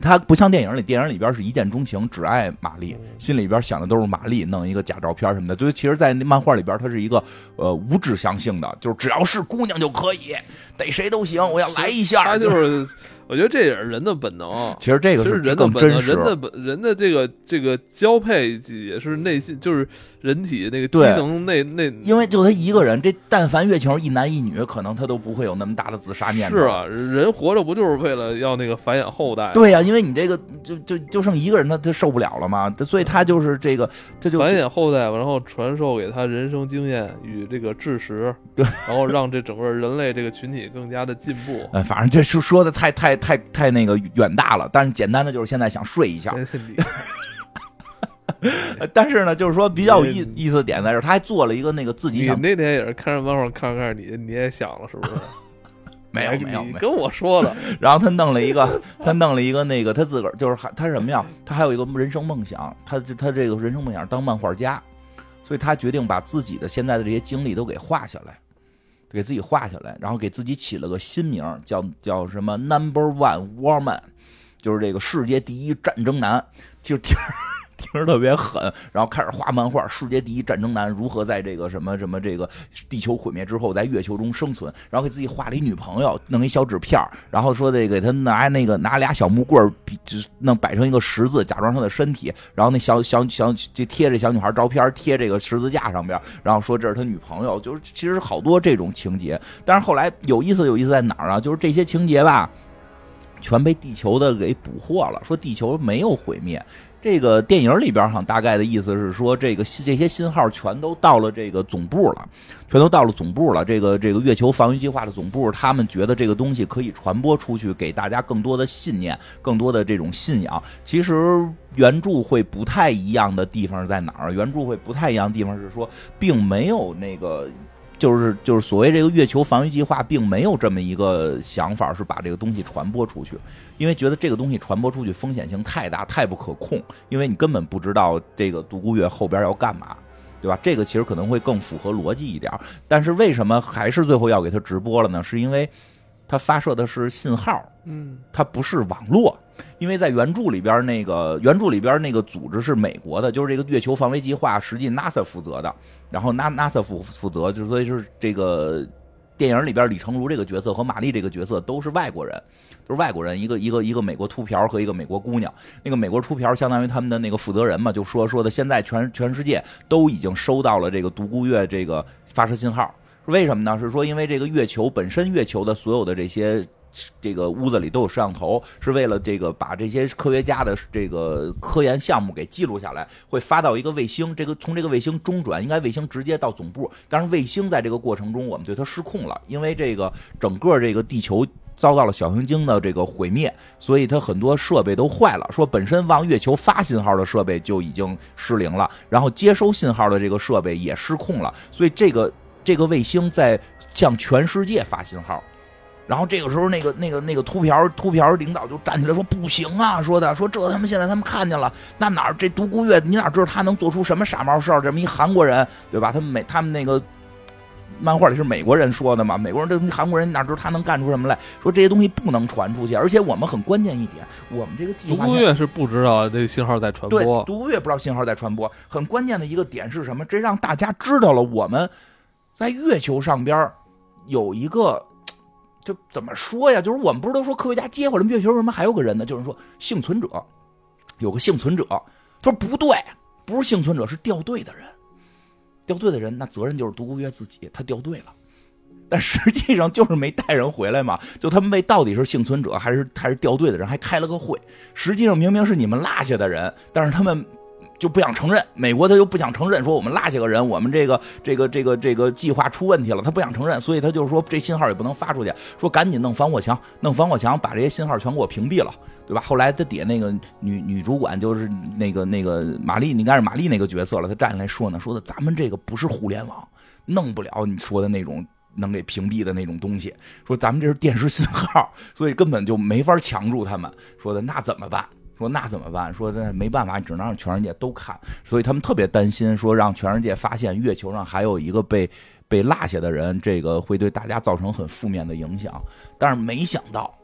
他不像电影里，电影里边是一见钟情，只爱玛丽，心里边想的都是玛丽，弄一个假照片什么的。对，其实，在那漫画里边，他是一个呃无指向性的，就是只要是姑娘就可以，逮谁都行，我要来一下。他就是。我觉得这也是人的本能。其实这个是人的本能，人的本人的这个这个交配也是内心，就是人体那个机能那那。因为就他一个人，这但凡月球一男一女，可能他都不会有那么大的自杀念头。是啊，人活着不就是为了要那个繁衍后代？对呀，因为你这个就就就剩一个人，他他受不了了嘛。所以他就是这个，他就繁衍后代，然后传授给他人生经验与这个知识，对，然后让这整个人类这个群体更加的进步。哎，反正这是说的太太。太太那个远大了，但是简单的就是现在想睡一下。但是呢，就是说比较有意意思的点在这，他还做了一个那个自己想。那天也是看着漫画，看着看着你你也想了，是不是？没有没有，跟我说了。然后他弄了一个，他弄了一个那个他自个儿就是还他什么呀？他还有一个人生梦想，他他这个人生梦想当漫画家，所以他决定把自己的现在的这些经历都给画下来，给自己画下来，然后给自己起了个新名，叫叫什么 Number One Warman，就是这个世界第一战争男，就第二。听着特别狠，然后开始画漫画，世界第一战争男如何在这个什么什么这个地球毁灭之后，在月球中生存，然后给自己画了一女朋友，弄一小纸片然后说得给他拿那个拿俩小木棍就弄摆成一个十字，假装他的身体，然后那小小小就贴这小女孩照片，贴这个十字架上边，然后说这是他女朋友，就是其实好多这种情节，但是后来有意思有意思在哪儿啊？就是这些情节吧，全被地球的给捕获了，说地球没有毁灭。这个电影里边哈，大概的意思是说，这个这些信号全都到了这个总部了，全都到了总部了。这个这个月球防御计划的总部，他们觉得这个东西可以传播出去，给大家更多的信念，更多的这种信仰。其实原著会不太一样的地方在哪儿？原著会不太一样的地方是说，并没有那个。就是就是所谓这个月球防御计划，并没有这么一个想法，是把这个东西传播出去，因为觉得这个东西传播出去风险性太大，太不可控，因为你根本不知道这个独孤月后边要干嘛，对吧？这个其实可能会更符合逻辑一点。但是为什么还是最后要给他直播了呢？是因为它发射的是信号，嗯，它不是网络。因为在原著里边，那个原著里边那个组织是美国的，就是这个月球防卫计划，实际 NASA 负责的。然后 NASA 负负责，就所以是这个电影里边李成儒这个角色和玛丽这个角色都是外国人，都是外国人，一个一个一个美国秃瓢和一个美国姑娘。那个美国秃瓢相当于他们的那个负责人嘛，就说说的现在全全世界都已经收到了这个独孤月这个发射信号，为什么呢？是说因为这个月球本身月球的所有的这些。这个屋子里都有摄像头，是为了这个把这些科学家的这个科研项目给记录下来，会发到一个卫星。这个从这个卫星中转，应该卫星直接到总部。但是卫星在这个过程中，我们对它失控了，因为这个整个这个地球遭到了小行星的这个毁灭，所以它很多设备都坏了。说本身往月球发信号的设备就已经失灵了，然后接收信号的这个设备也失控了，所以这个这个卫星在向全世界发信号。然后这个时候，那个那个那个秃瓢秃瓢领导就站起来说：“不行啊！说的说这他们现在他们看见了，那哪这独孤月，你哪知道他能做出什么傻毛事儿？这么一韩国人，对吧？他们美他们那个漫画里是美国人说的嘛？美国人这韩国人哪知道他能干出什么来？说这些东西不能传出去，而且我们很关键一点，我们这个计划独孤月是不知道这个信号在传播，对，独孤月不知道信号在传播。很关键的一个点是什么？这让大家知道了我们在月球上边有一个。”就怎么说呀？就是我们不是都说科学家接回来月球，为什么还有个人呢？就是说幸存者，有个幸存者。他说不对，不是幸存者，是掉队的人。掉队的人，那责任就是独孤月自己，他掉队了。但实际上就是没带人回来嘛。就他们为到底是幸存者还是还是掉队的人，还开了个会。实际上明明是你们落下的人，但是他们。就不想承认，美国他又不想承认，说我们落下个人，我们这个这个这个这个计划出问题了，他不想承认，所以他就说这信号也不能发出去，说赶紧弄防火墙，弄防火墙把这些信号全给我屏蔽了，对吧？后来他底下那个女女主管就是那个那个玛丽，应该是玛丽那个角色了，他站起来说呢，说的咱们这个不是互联网，弄不了你说的那种能给屏蔽的那种东西，说咱们这是电视信号，所以根本就没法强住他们，说的那怎么办？说那怎么办？说那没办法，你只能让全世界都看。所以他们特别担心，说让全世界发现月球上还有一个被被落下的人，这个会对大家造成很负面的影响。但是没想到，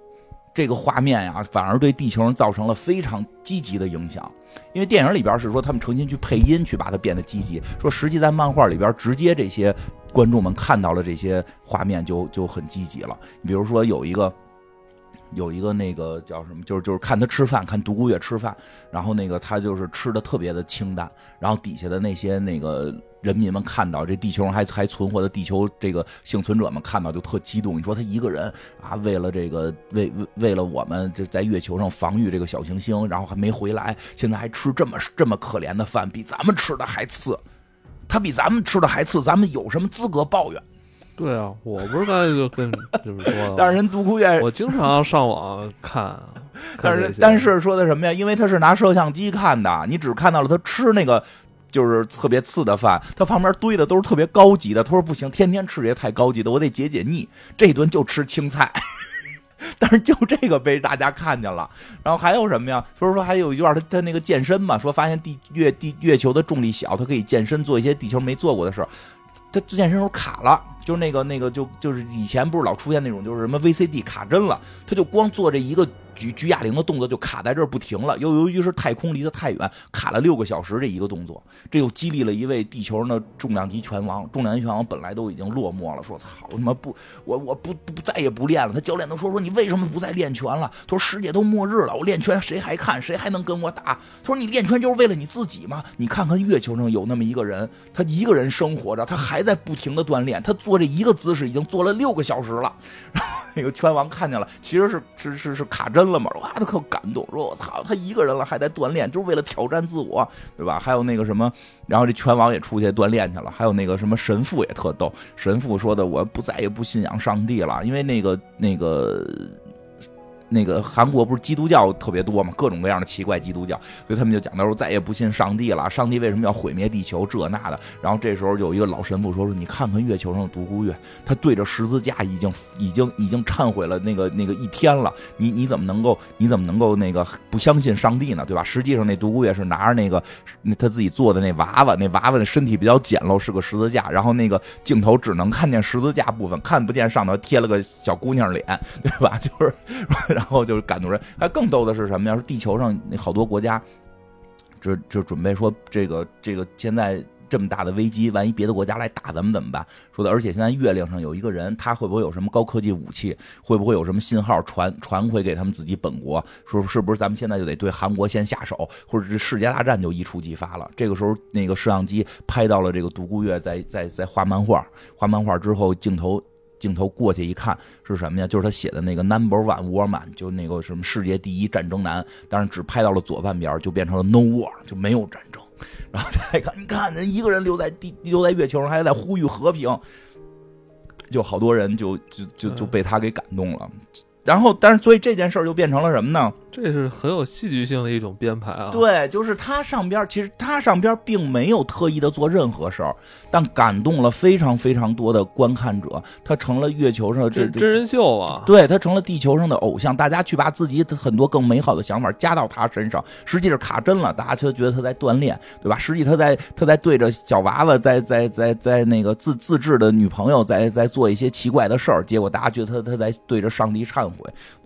这个画面呀，反而对地球人造成了非常积极的影响。因为电影里边是说他们诚心去配音，去把它变得积极。说实际在漫画里边，直接这些观众们看到了这些画面，就就很积极了。比如说有一个。有一个那个叫什么，就是就是看他吃饭，看独孤月吃饭，然后那个他就是吃的特别的清淡，然后底下的那些那个人民们看到这地球上还还存活的地球这个幸存者们看到就特激动。你说他一个人啊，为了这个为为为了我们这在月球上防御这个小行星，然后还没回来，现在还吃这么这么可怜的饭，比咱们吃的还次，他比咱们吃的还次，咱们有什么资格抱怨？对啊，我不是刚才就跟就是说，但是人独孤月，我经常上网看，但是但是说的什么呀？因为他是拿摄像机看的，你只看到了他吃那个就是特别次的饭，他旁边堆的都是特别高级的。他说不行，天天吃这些太高级的，我得解解腻。这顿就吃青菜，但是就这个被大家看见了。然后还有什么呀？说说还有一段他他那个健身嘛，说发现地月地月球的重力小，他可以健身做一些地球没做过的事儿。他健身时候卡了，就是那个那个就就是以前不是老出现那种就是什么 VCD 卡针了，他就光做这一个。举举哑铃的动作就卡在这儿不停了，又由于是太空离得太远，卡了六个小时这一个动作，这又激励了一位地球上的重量级拳王。重量级拳王本来都已经落寞了，说操他妈不，我我不不再也不练了。他教练都说说你为什么不再练拳了？他说世界都末日了，我练拳谁还看？谁还能跟我打？他说你练拳就是为了你自己吗？你看看月球上有那么一个人，他一个人生活着，他还在不停的锻炼，他做这一个姿势已经做了六个小时了。那个拳王看见了，其实是是是是卡针了嘛？哇，他可感动，说我操，他一个人了还在锻炼，就是为了挑战自我，对吧？还有那个什么，然后这拳王也出去锻炼去了。还有那个什么神父也特逗，神父说的，我不再也不信仰上帝了，因为那个那个。那个韩国不是基督教特别多嘛，各种各样的奇怪基督教，所以他们就讲到说再也不信上帝了，上帝为什么要毁灭地球这那的？然后这时候有一个老神父说说你看看月球上的独孤月，他对着十字架已经已经已经忏悔了那个那个一天了，你你怎么能够你怎么能够那个不相信上帝呢？对吧？实际上那独孤月是拿着那个那他自己做的那娃娃，那娃娃的身体比较简陋，是个十字架，然后那个镜头只能看见十字架部分，看不见上头贴了个小姑娘脸，对吧？就是。然后就是感动人，还更逗的是什么呀？是地球上那好多国家，就就准备说这个这个现在这么大的危机，万一别的国家来打咱们怎么办？说的，而且现在月亮上有一个人，他会不会有什么高科技武器？会不会有什么信号传传回给他们自己本国？说是不是咱们现在就得对韩国先下手，或者是世界大战就一触即发了？这个时候，那个摄像机拍到了这个独孤月在在在画漫画，画漫画之后镜头。镜头过去一看是什么呀？就是他写的那个 Number One Warman，就那个什么世界第一战争男，但是只拍到了左半边，就变成了 No War，就没有战争。然后再看，你看人一个人留在地留在月球上，还在呼吁和平，就好多人就就就就被他给感动了。然后，但是所以这件事儿就变成了什么呢？这是很有戏剧性的一种编排啊！对，就是他上边，其实他上边并没有特意的做任何事儿，但感动了非常非常多的观看者，他成了月球上这真人秀啊！对他成了地球上的偶像，大家去把自己很多更美好的想法加到他身上，实际是卡针了，大家就觉得他在锻炼，对吧？实际他在他在对着小娃娃，在在在在那个自自制的女朋友在在做一些奇怪的事儿，结果大家觉得他他在对着上帝忏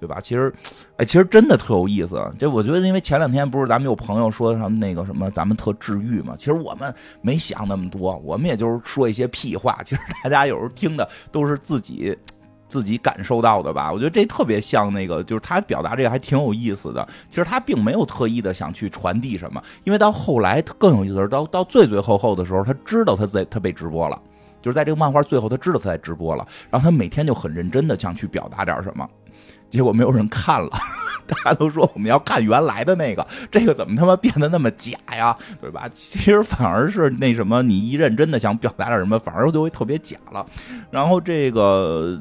对吧？其实，哎，其实真的特有意思，就。我觉得，因为前两天不是咱们有朋友说什么那个什么，咱们特治愈嘛。其实我们没想那么多，我们也就是说一些屁话。其实大家有时候听的都是自己自己感受到的吧。我觉得这特别像那个，就是他表达这个还挺有意思的。其实他并没有特意的想去传递什么，因为到后来更有意思是，到到最最后后的时候，他知道他在他被直播了，就是在这个漫画最后，他知道他在直播了，然后他每天就很认真的想去表达点什么。结果没有人看了，大家都说我们要看原来的那个，这个怎么他妈变得那么假呀？对吧？其实反而是那什么，你一认真的想表达点什么，反而就会特别假了。然后这个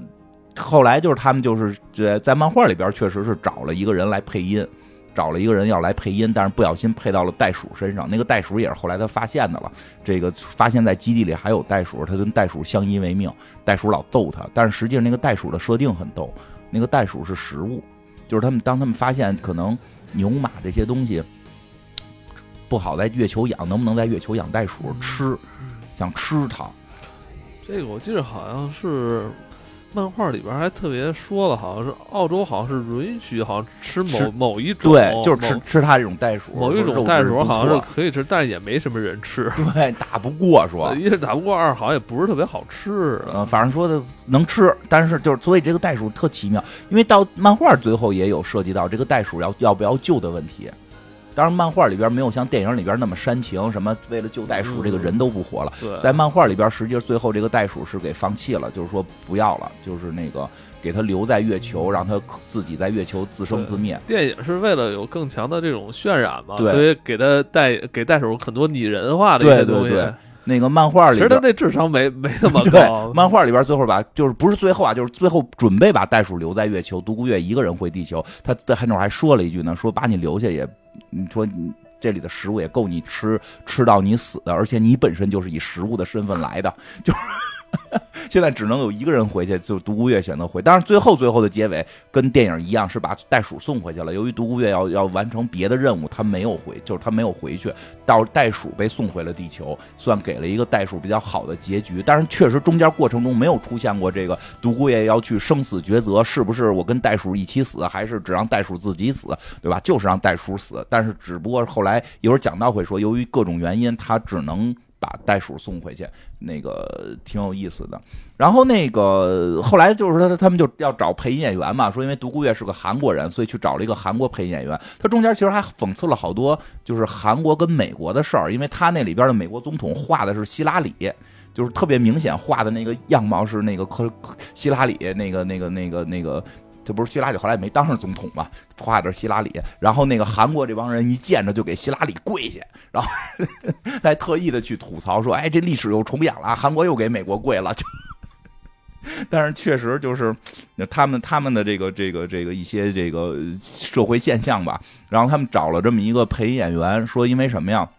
后来就是他们就是在在漫画里边确实是找了一个人来配音，找了一个人要来配音，但是不小心配到了袋鼠身上。那个袋鼠也是后来他发现的了，这个发现在基地里还有袋鼠，他跟袋鼠相依为命，袋鼠老逗他，但是实际上那个袋鼠的设定很逗。那个袋鼠是食物，就是他们当他们发现可能牛马这些东西不好在月球养，能不能在月球养袋鼠吃？想吃它。这个我记得好像是。漫画里边还特别说了，好像是澳洲好像是允许好像吃某某一种，对，就是吃吃它这种袋鼠，某一种袋鼠好像是可以吃，但是也没什么人吃，对，打不过说，一是打不过，二好像也不是特别好吃，嗯，反正说的能吃，但是就是所以这个袋鼠特奇妙，因为到漫画最后也有涉及到这个袋鼠要要不要救的问题。当然，漫画里边没有像电影里边那么煽情，什么为了救袋鼠，这个人都不活了。在漫画里边，实际上最后这个袋鼠是给放弃了，就是说不要了，就是那个给他留在月球，让他自己在月球自生自灭。电影是为了有更强的这种渲染嘛，所以给他带给袋鼠很多拟人化的一些东西。那个漫画里，其实他那智商没没那么高。漫画里边最后把就是不是最后啊，就是最后准备把袋鼠留在月球，独孤月一个人回地球。他在那会儿还说了一句呢，说把你留下也，你说你这里的食物也够你吃吃到你死的，而且你本身就是以食物的身份来的，就。现在只能有一个人回去，就是独孤月选择回。但是最后最后的结尾跟电影一样，是把袋鼠送回去了。由于独孤月要要完成别的任务，他没有回，就是他没有回去。到袋鼠被送回了地球，算给了一个袋鼠比较好的结局。但是确实中间过程中没有出现过这个独孤月要去生死抉择，是不是我跟袋鼠一起死，还是只让袋鼠自己死，对吧？就是让袋鼠死。但是只不过后来一会儿讲到会说，由于各种原因，他只能。把袋鼠送回去，那个挺有意思的。然后那个后来就是他他们就要找配音演员嘛，说因为独孤月是个韩国人，所以去找了一个韩国配音演员。他中间其实还讽刺了好多，就是韩国跟美国的事儿，因为他那里边的美国总统画的是希拉里，就是特别明显画的那个样貌是那个克希拉里那个那个那个那个。这不是希拉里后来没当上总统嘛？画的是希拉里，然后那个韩国这帮人一见着就给希拉里跪下，然后 还特意的去吐槽说：“哎，这历史又重演了，韩国又给美国跪了。”就，但是确实就是他们他们的这个这个这个一些这个社会现象吧。然后他们找了这么一个配音演员，说因为什么呀？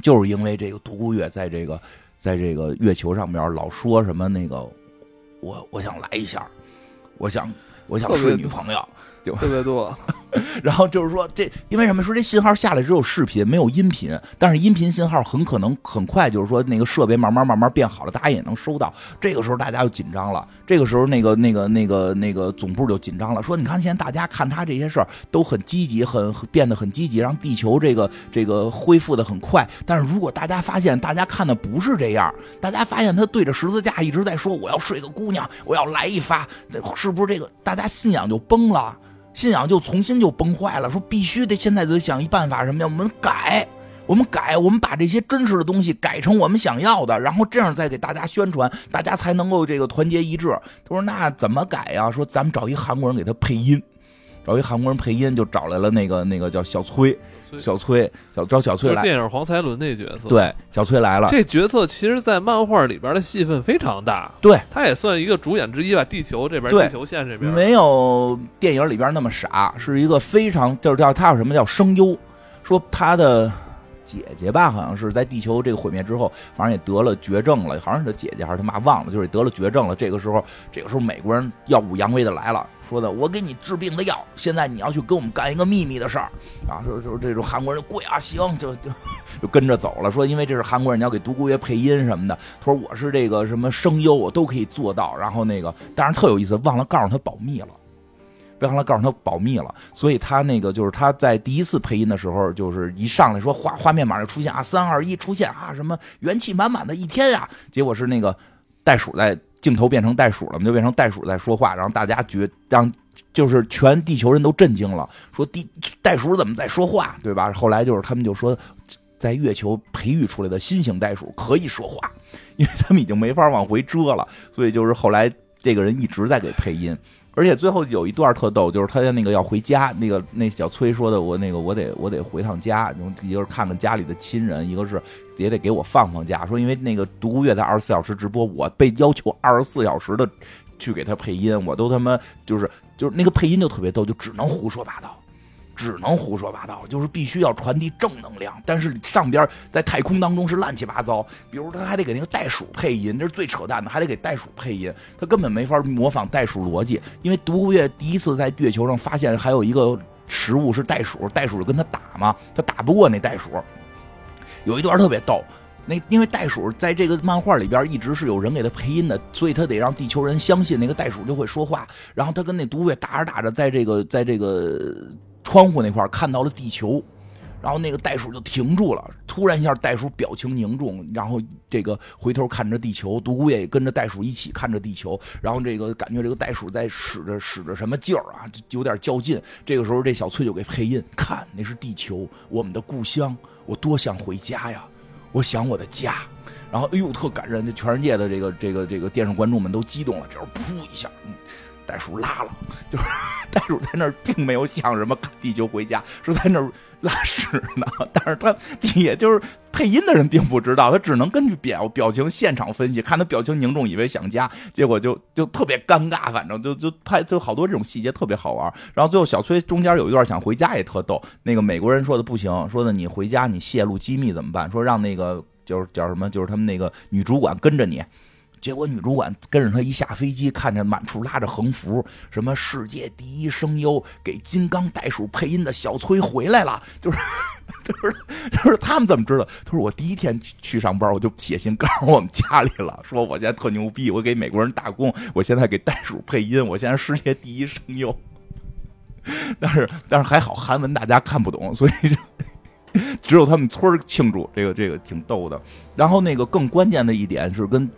就是因为这个独孤月在这个在这个月球上面老说什么那个我我想来一下，我想。我想睡女朋友，就特别多。然后就是说，这因为什么？说这信号下来只有视频，没有音频。但是音频信号很可能很快，就是说那个设备慢慢慢慢变好了，大家也能收到。这个时候大家就紧张了。这个时候，那个那个那个那个总部就紧张了，说：“你看，现在大家看他这些事儿都很积极，很变得很积极，让地球这个这个恢复的很快。但是如果大家发现，大家看的不是这样，大家发现他对着十字架一直在说：‘我要睡个姑娘，我要来一发’，是不是这个大家信仰就崩了？”信仰就重新就崩坏了，说必须得现在得想一办法，什么呀？我们改，我们改，我们把这些真实的东西改成我们想要的，然后这样再给大家宣传，大家才能够这个团结一致。他说那怎么改呀？说咱们找一韩国人给他配音，找一韩国人配音，就找来了那个那个叫小崔。小崔，小找小崔来，电影黄才伦那角色，对，小崔来了。这角色其实，在漫画里边的戏份非常大，对，他也算一个主演之一吧。地球这边，地球线这边没有电影里边那么傻，是一个非常就是叫他有什么叫声优，说他的。姐姐吧，好像是在地球这个毁灭之后，反正也得了绝症了，好像是他姐姐还是他妈忘了，就是得了绝症了。这个时候，这个时候美国人耀武扬威的来了，说的我给你治病的药，现在你要去跟我们干一个秘密的事儿啊！说说这种韩国人跪啊，行，就就就跟着走了。说因为这是韩国人，你要给独孤月配音什么的。他说我是这个什么声优，我都可以做到。然后那个，但是特有意思，忘了告诉他保密了。让他告诉他保密了，所以他那个就是他在第一次配音的时候，就是一上来说画画面马上出现啊，三二一出现啊，什么元气满满的一天呀，结果是那个袋鼠在镜头变成袋鼠了，就变成袋鼠在说话，然后大家觉让就是全地球人都震惊了，说地袋鼠怎么在说话，对吧？后来就是他们就说，在月球培育出来的新型袋鼠可以说话，因为他们已经没法往回遮了，所以就是后来这个人一直在给配音。而且最后有一段特逗，就是他在那个要回家，那个那小崔说的，我那个我得我得回趟家，一个是看看家里的亲人，一个是也得给我放放假。说因为那个独孤月在二十四小时直播，我被要求二十四小时的去给他配音，我都他妈就是就是那个配音就特别逗，就只能胡说八道。只能胡说八道，就是必须要传递正能量。但是上边在太空当中是乱七八糟，比如他还得给那个袋鼠配音，这是最扯淡的，还得给袋鼠配音，他根本没法模仿袋鼠逻辑。因为独孤月第一次在月球上发现还有一个食物是袋鼠，袋鼠就跟他打嘛，他打不过那袋鼠。有一段特别逗，那因为袋鼠在这个漫画里边一直是有人给他配音的，所以他得让地球人相信那个袋鼠就会说话。然后他跟那独孤月打着打着，在这个在这个。窗户那块看到了地球，然后那个袋鼠就停住了。突然一下，袋鼠表情凝重，然后这个回头看着地球，独孤也跟着袋鼠一起看着地球。然后这个感觉这个袋鼠在使着使着什么劲儿啊，有点较劲。这个时候，这小翠就给配音，看那是地球，我们的故乡，我多想回家呀，我想我的家。然后哎呦，特感人，这全世界的这个这个这个电视观众们都激动了，这时候噗一下。嗯袋鼠拉了，就是 袋鼠在那儿并没有想什么地球回家，是在那儿拉屎呢。但是他 也就是配音的人并不知道，他只能根据表表情现场分析，看他表情凝重，以为想家，结果就就特别尴尬，反正就就拍就好多这种细节特别好玩。然后最后小崔中间有一段想回家也特逗，那个美国人说的不行，说的你回家你泄露机密怎么办？说让那个就是叫什么，就是他们那个女主管跟着你。结果女主管跟着他一下飞机，看着满处拉着横幅，什么世界第一声优给金刚袋鼠配音的小崔回来了，就是就是就是他们怎么知道？他说我第一天去去上班，我就写信告诉我们家里了，说我现在特牛逼，我给美国人打工，我现在给袋鼠配音，我现在世界第一声优。但是但是还好韩文大家看不懂，所以 只有他们村庆祝，这个这个挺逗的。然后那个更关键的一点是跟。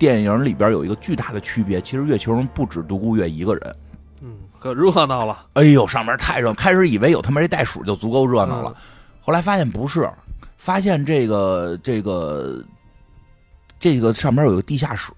电影里边有一个巨大的区别，其实月球上不止独孤月一个人，嗯，可热闹了。哎呦，上面太热，开始以为有他妈这袋鼠就足够热闹了，后来发现不是，发现这个这个这个上面有一个地下室，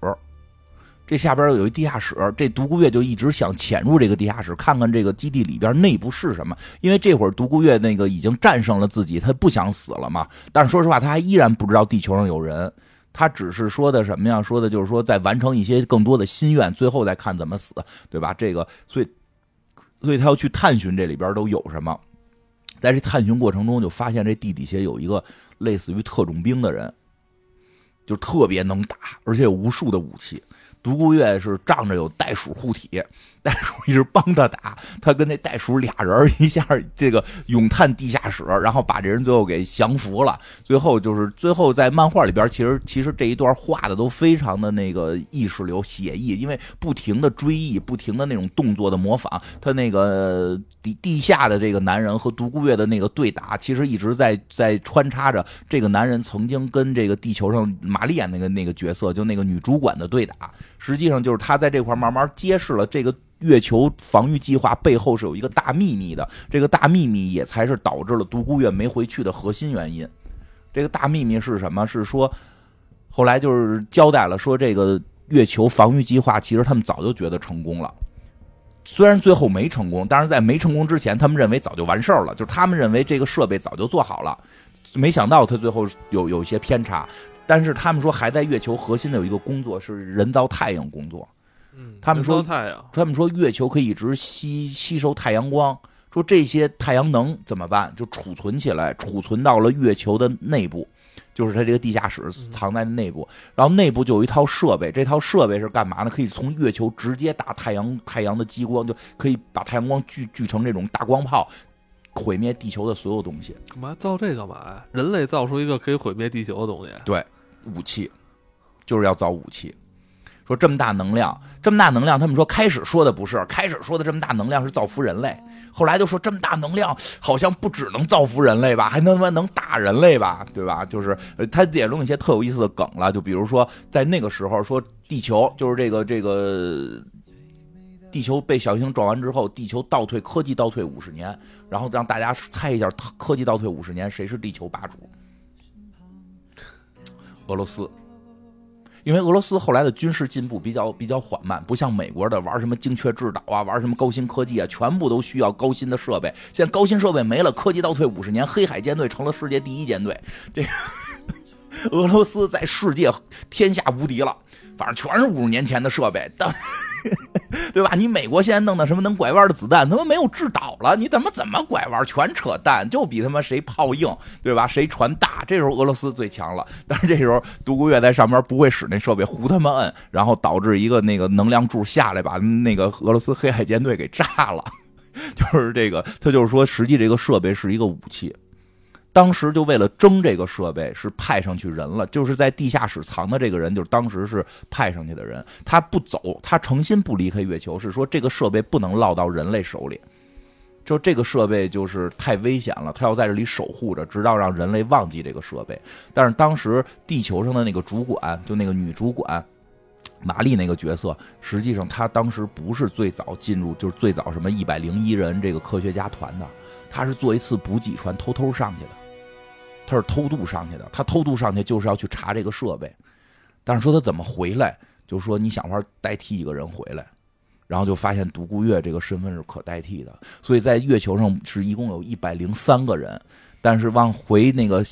这下边有一地下室，这独孤月就一直想潜入这个地下室，看看这个基地里边内部是什么。因为这会儿独孤月那个已经战胜了自己，他不想死了嘛。但是说实话，他还依然不知道地球上有人。他只是说的什么呀？说的就是说，在完成一些更多的心愿，最后再看怎么死，对吧？这个，所以，所以他要去探寻这里边都有什么。在这探寻过程中，就发现这地底下有一个类似于特种兵的人，就特别能打，而且有无数的武器。独孤月是仗着有袋鼠护体。袋鼠一直帮他打，他跟那袋鼠俩人一下这个勇探地下室，然后把这人最后给降服了。最后就是最后在漫画里边，其实其实这一段画的都非常的那个意识流写意，因为不停的追忆，不停的那种动作的模仿。他那个地地下的这个男人和独孤月的那个对打，其实一直在在穿插着这个男人曾经跟这个地球上玛丽演那个那个角色，就那个女主管的对打。实际上就是他在这块儿慢慢揭示了这个。月球防御计划背后是有一个大秘密的，这个大秘密也才是导致了独孤月没回去的核心原因。这个大秘密是什么？是说后来就是交代了，说这个月球防御计划其实他们早就觉得成功了，虽然最后没成功，但是在没成功之前，他们认为早就完事儿了，就是他们认为这个设备早就做好了，没想到他最后有有一些偏差。但是他们说还在月球核心的有一个工作是人造太阳工作。他们说太阳，他们说月球可以一直吸吸收太阳光，说这些太阳能怎么办？就储存起来，储存到了月球的内部，就是它这个地下室藏在内部，然后内部就有一套设备，这套设备是干嘛呢？可以从月球直接打太阳，太阳的激光就可以把太阳光聚聚成这种大光炮，毁灭地球的所有东西。干嘛造这干嘛呀？人类造出一个可以毁灭地球的东西？对，武器，就是要造武器。说这么大能量，这么大能量，他们说开始说的不是，开始说的这么大能量是造福人类，后来就说这么大能量好像不只能造福人类吧，还能他妈能打人类吧，对吧？就是他也弄一些特有意思的梗了，就比如说在那个时候说地球就是这个这个地球被小行星撞完之后，地球倒退科技倒退五十年，然后让大家猜一下科技倒退五十年谁是地球霸主？俄罗斯。因为俄罗斯后来的军事进步比较比较缓慢，不像美国的玩什么精确制导啊，玩什么高新科技啊，全部都需要高新的设备。现在高新设备没了，科技倒退五十年，黑海舰队成了世界第一舰队。这 俄罗斯在世界天下无敌了，反正全是五十年前的设备。但 对吧？你美国现在弄的什么能拐弯的子弹，他妈没有制导了，你怎么怎么拐弯？全扯淡，就比他妈谁炮硬，对吧？谁船大？这时候俄罗斯最强了，但是这时候独孤月在上边不会使那设备，胡他妈摁，然后导致一个那个能量柱下来，把那个俄罗斯黑海舰队给炸了。就是这个，他就是说，实际这个设备是一个武器。当时就为了争这个设备，是派上去人了，就是在地下室藏的这个人，就是当时是派上去的人。他不走，他诚心不离开月球，是说这个设备不能落到人类手里。就这个设备就是太危险了，他要在这里守护着，直到让人类忘记这个设备。但是当时地球上的那个主管，就那个女主管玛丽那个角色，实际上她当时不是最早进入，就是最早什么一百零一人这个科学家团的，她是坐一次补给船偷偷上去的。他是偷渡上去的，他偷渡上去就是要去查这个设备，但是说他怎么回来，就说你想法代替一个人回来，然后就发现独孤月这个身份是可代替的，所以在月球上是一共有一百零三个人，但是往回那个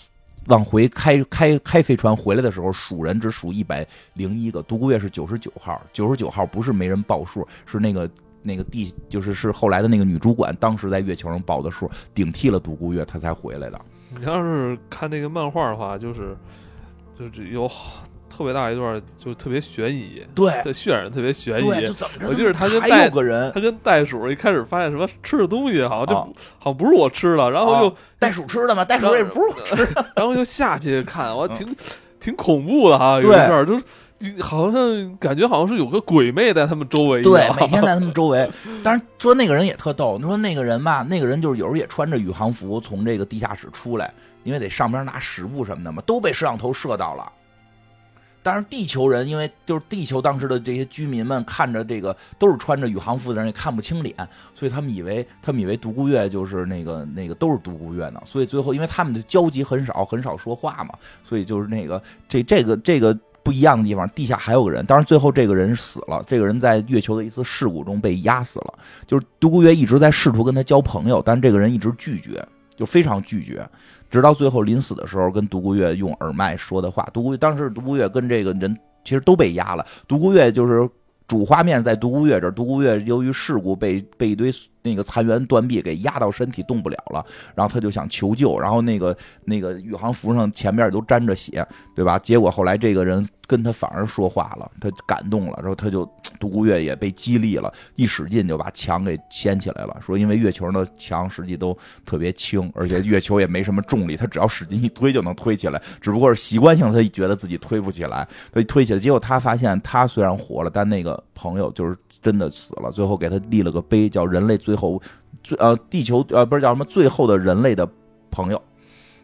往回开开开飞船回来的时候，数人只数一百零一个，独孤月是九十九号，九十九号不是没人报数，是那个那个地就是是后来的那个女主管当时在月球上报的数，顶替了独孤月，她才回来的。你要是看那个漫画的话，就是就是有。特别大一段，就特别悬疑，对，渲染特别悬疑。我记得他跟袋个人，他跟袋鼠一开始发现什么吃的东西，好像就好像不是我吃的，然后又袋鼠吃的吗？袋鼠也不是我吃的，然后就下去看，我挺挺恐怖的哈，有一阵就是好像感觉好像是有个鬼魅在他们周围，对，每天在他们周围。但是说那个人也特逗，你说那个人吧，那个人就是有时候也穿着宇航服从这个地下室出来，因为得上边拿食物什么的嘛，都被摄像头摄到了。但是地球人，因为就是地球当时的这些居民们看着这个都是穿着宇航服的人，也看不清脸，所以他们以为他们以为独孤月就是那个那个都是独孤月呢。所以最后，因为他们的交集很少，很少说话嘛，所以就是那个这这个这个不一样的地方，地下还有个人。当然最后这个人死了，这个人在月球的一次事故中被压死了。就是独孤月一直在试图跟他交朋友，但这个人一直拒绝，就非常拒绝。直到最后临死的时候，跟独孤月用耳麦说的话。独孤当时独孤月跟这个人其实都被压了。独孤月就是主画面在独孤月这儿，独孤月由于事故被被一堆 那个残垣断壁给压到身体动不了了，然后他就想求救，然后那个那个宇航服上前面都沾着血，对吧？结果后来这个人跟他反而说话了，他感动了，然后他就。独孤月也被激励了，一使劲就把墙给掀起来了。说因为月球的墙实际都特别轻，而且月球也没什么重力，他只要使劲一推就能推起来。只不过是习惯性，他觉得自己推不起来，所以推起来。结果他发现，他虽然活了，但那个朋友就是真的死了。最后给他立了个碑，叫“人类最后最呃地球呃不是叫什么最后的人类的朋友”。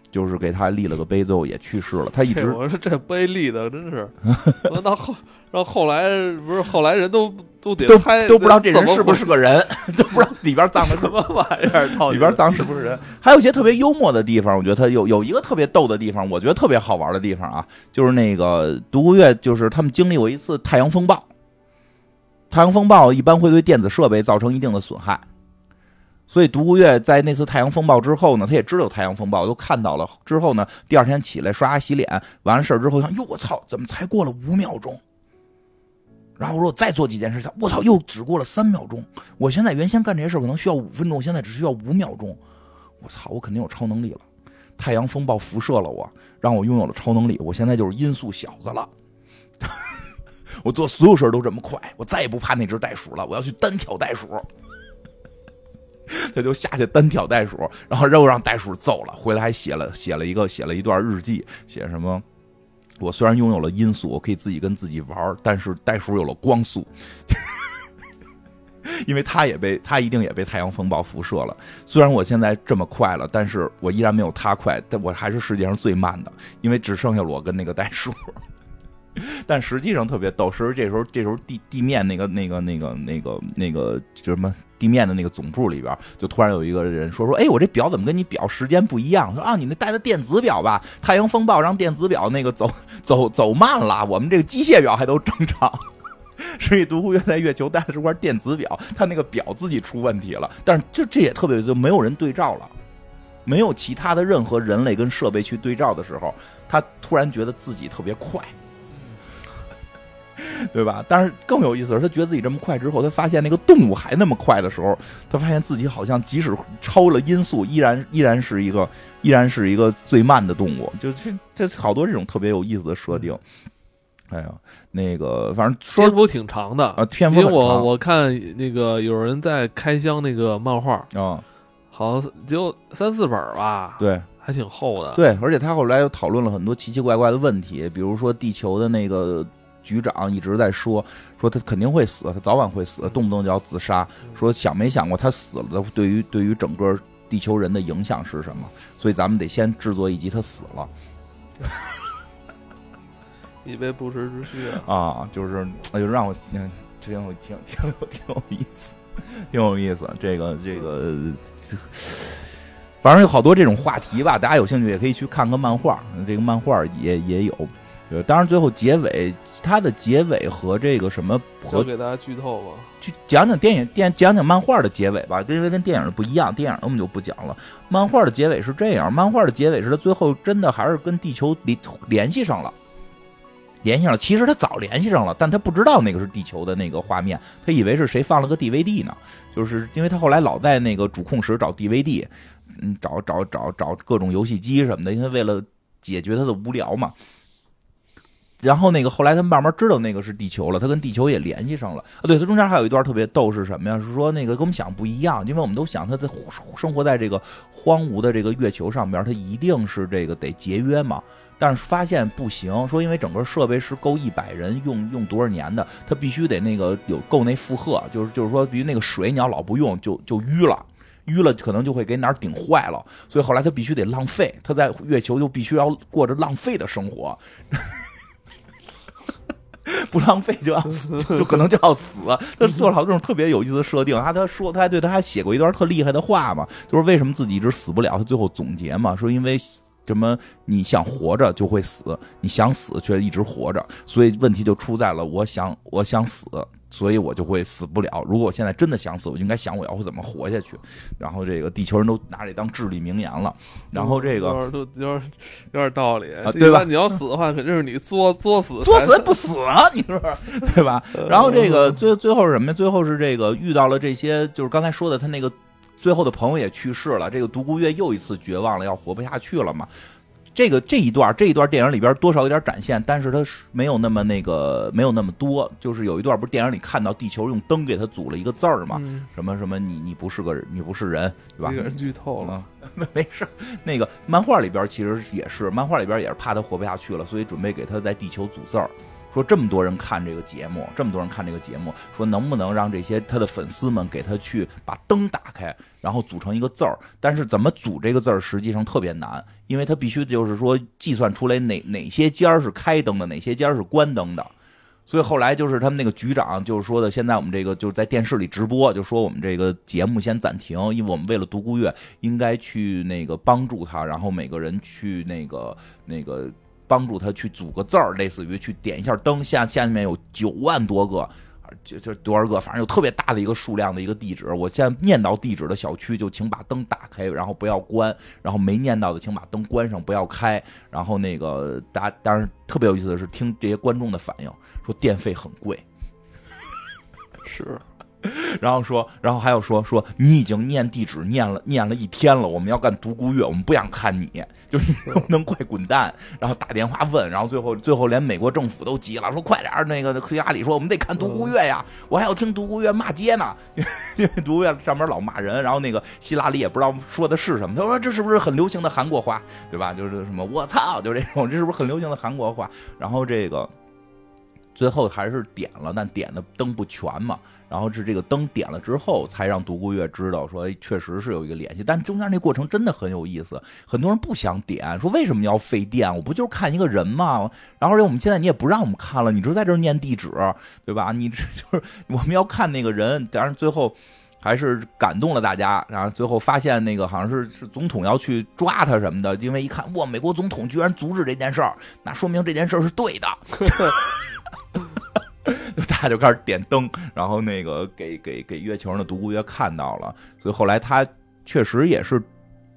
就是给他立了个碑，最后也去世了。他一直 我说这碑立的真是，到后让后来不是后来人都都得都都不知道这人是不是个人，都不知道里边葬的什么玩意儿，里边葬是不是人？还有一些特别幽默的地方，我觉得他有有一个特别逗的地方，我觉得特别好玩的地方啊，就是那个独孤月，就是他们经历过一次太阳风暴。太阳风暴一般会对电子设备造成一定的损害。所以独孤月在那次太阳风暴之后呢，他也知道太阳风暴，都看到了。之后呢，第二天起来刷牙洗脸，完了事儿之后想，哟我操，怎么才过了五秒钟？然后我说我再做几件事，我操，又只过了三秒钟。我现在原先干这些事可能需要五分钟，现在只需要五秒钟。我操，我肯定有超能力了。太阳风暴辐射了我，让我拥有了超能力。我现在就是音速小子了。我做所有事都这么快，我再也不怕那只袋鼠了。我要去单挑袋鼠。他就下去单挑袋鼠，然后又让袋鼠揍了。回来还写了写了一个写了一段日记，写什么？我虽然拥有了音速，我可以自己跟自己玩，但是袋鼠有了光速，因为他也被他一定也被太阳风暴辐射了。虽然我现在这么快了，但是我依然没有他快，但我还是世界上最慢的，因为只剩下我跟那个袋鼠。但实际上特别逗，是这时候这时候地地面那个那个那个那个那个就什么地面的那个总部里边，就突然有一个人说说，哎，我这表怎么跟你表时间不一样？说啊，你那带的电子表吧，太阳风暴让电子表那个走走走慢了，我们这个机械表还都正常。所以独孤月在月球带的是块电子表，他那个表自己出问题了。但是这这也特别就没有人对照了，没有其他的任何人类跟设备去对照的时候，他突然觉得自己特别快。对吧？但是更有意思的是，他觉得自己这么快之后，他发现那个动物还那么快的时候，他发现自己好像即使超了音速，依然依然是一个依然是一个最慢的动物。就这这好多这种特别有意思的设定。哎呀，那个反正篇幅挺长的啊，篇幅因为我我看那个有人在开箱那个漫画啊，好就三四本吧，对，还挺厚的。对，而且他后来又讨论了很多奇奇怪怪的问题，比如说地球的那个。局长一直在说，说他肯定会死，他早晚会死，动不动就要自杀。说想没想过他死了的对于对于整个地球人的影响是什么？所以咱们得先制作一集他死了，以备不时之需啊！啊，就是哎呦，让我挺挺有挺挺有挺有意思，挺有意思。这个这个，反正有好多这种话题吧，大家有兴趣也可以去看看漫画，这个漫画也也有。对，当然最后结尾，它的结尾和这个什么和给大家剧透吧，去讲讲电影电讲讲漫画的结尾吧，因为跟电影的不一样，电影我们就不讲了。漫画的结尾是这样，漫画的结尾是他最后真的还是跟地球联联系上了，联系上了。其实他早联系上了，但他不知道那个是地球的那个画面，他以为是谁放了个 DVD 呢？就是因为他后来老在那个主控室找 DVD，嗯，找找找找各种游戏机什么的，因为为了解决他的无聊嘛。然后那个后来他慢慢知道那个是地球了，他跟地球也联系上了啊。对他中间还有一段特别逗是什么呀？是说那个跟我们想不一样，因为我们都想他在生活在这个荒芜的这个月球上边，他一定是这个得节约嘛。但是发现不行，说因为整个设备是够一百人用用多少年的，他必须得那个有够那负荷，就是就是说，比如那个水你要老不用就就淤了，淤了可能就会给哪儿顶坏了。所以后来他必须得浪费，他在月球就必须要过着浪费的生活。不浪费就要死，就可能就要死。他做了好多种特别有意思的设定。他他说他还对他还写过一段特厉害的话嘛，就是为什么自己一直死不了。他最后总结嘛，说因为什么？你想活着就会死，你想死却一直活着，所以问题就出在了我想我想死。所以我就会死不了。如果我现在真的想死，我应该想我要会怎么活下去。然后这个地球人都拿这当至理名言了。然后这个有点有点道理啊，对吧？你要死的话，肯定是你作作死，作死不死啊，你说对吧？然后这个最最后是什么？最后是这个遇到了这些，就是刚才说的，他那个最后的朋友也去世了。这个独孤月又一次绝望了，要活不下去了嘛。这个这一段这一段电影里边多少有点展现，但是它没有那么那个没有那么多。就是有一段不是电影里看到地球用灯给他组了一个字儿嘛？什么什么你你不是个，你不是人，对吧？人剧透了，没事。那个漫画里边其实也是，漫画里边也是怕他活不下去了，所以准备给他在地球组字儿。说这么多人看这个节目，这么多人看这个节目，说能不能让这些他的粉丝们给他去把灯打开，然后组成一个字儿？但是怎么组这个字儿，实际上特别难，因为他必须就是说计算出来哪哪些尖儿是开灯的，哪些尖儿是关灯的。所以后来就是他们那个局长就是说的，现在我们这个就是在电视里直播，就说我们这个节目先暂停，因为我们为了独孤月应该去那个帮助他，然后每个人去那个那个。帮助他去组个字儿，类似于去点一下灯。下下面有九万多个，就就多少个，反正有特别大的一个数量的一个地址。我现在念到地址的小区，就请把灯打开，然后不要关；然后没念到的，请把灯关上，不要开。然后那个大家，当然特别有意思的是，听这些观众的反应，说电费很贵，是。然后说，然后还有说说你已经念地址念了念了一天了，我们要干独孤月，我们不想看你，就是你能不能快滚蛋？然后打电话问，然后最后最后连美国政府都急了，说快点那个希拉里说我们得看独孤月呀，我还要听独孤月骂街呢，因 为独孤月上面老骂人，然后那个希拉里也不知道说的是什么，他说这是不是很流行的韩国话，对吧？就是什么我操，就这种，这是不是很流行的韩国话？然后这个。最后还是点了，但点的灯不全嘛。然后是这个灯点了之后，才让独孤月知道说，确实是有一个联系。但中间那过程真的很有意思。很多人不想点，说为什么要费电？我不就是看一个人吗？然后而且我们现在你也不让我们看了，你就在这念地址，对吧？你这就是我们要看那个人。但是最后还是感动了大家。然后最后发现那个好像是是总统要去抓他什么的，因为一看哇，美国总统居然阻止这件事儿，那说明这件事儿是对的。大家就开始点灯，然后那个给给给月球上的独孤月看到了，所以后来他确实也是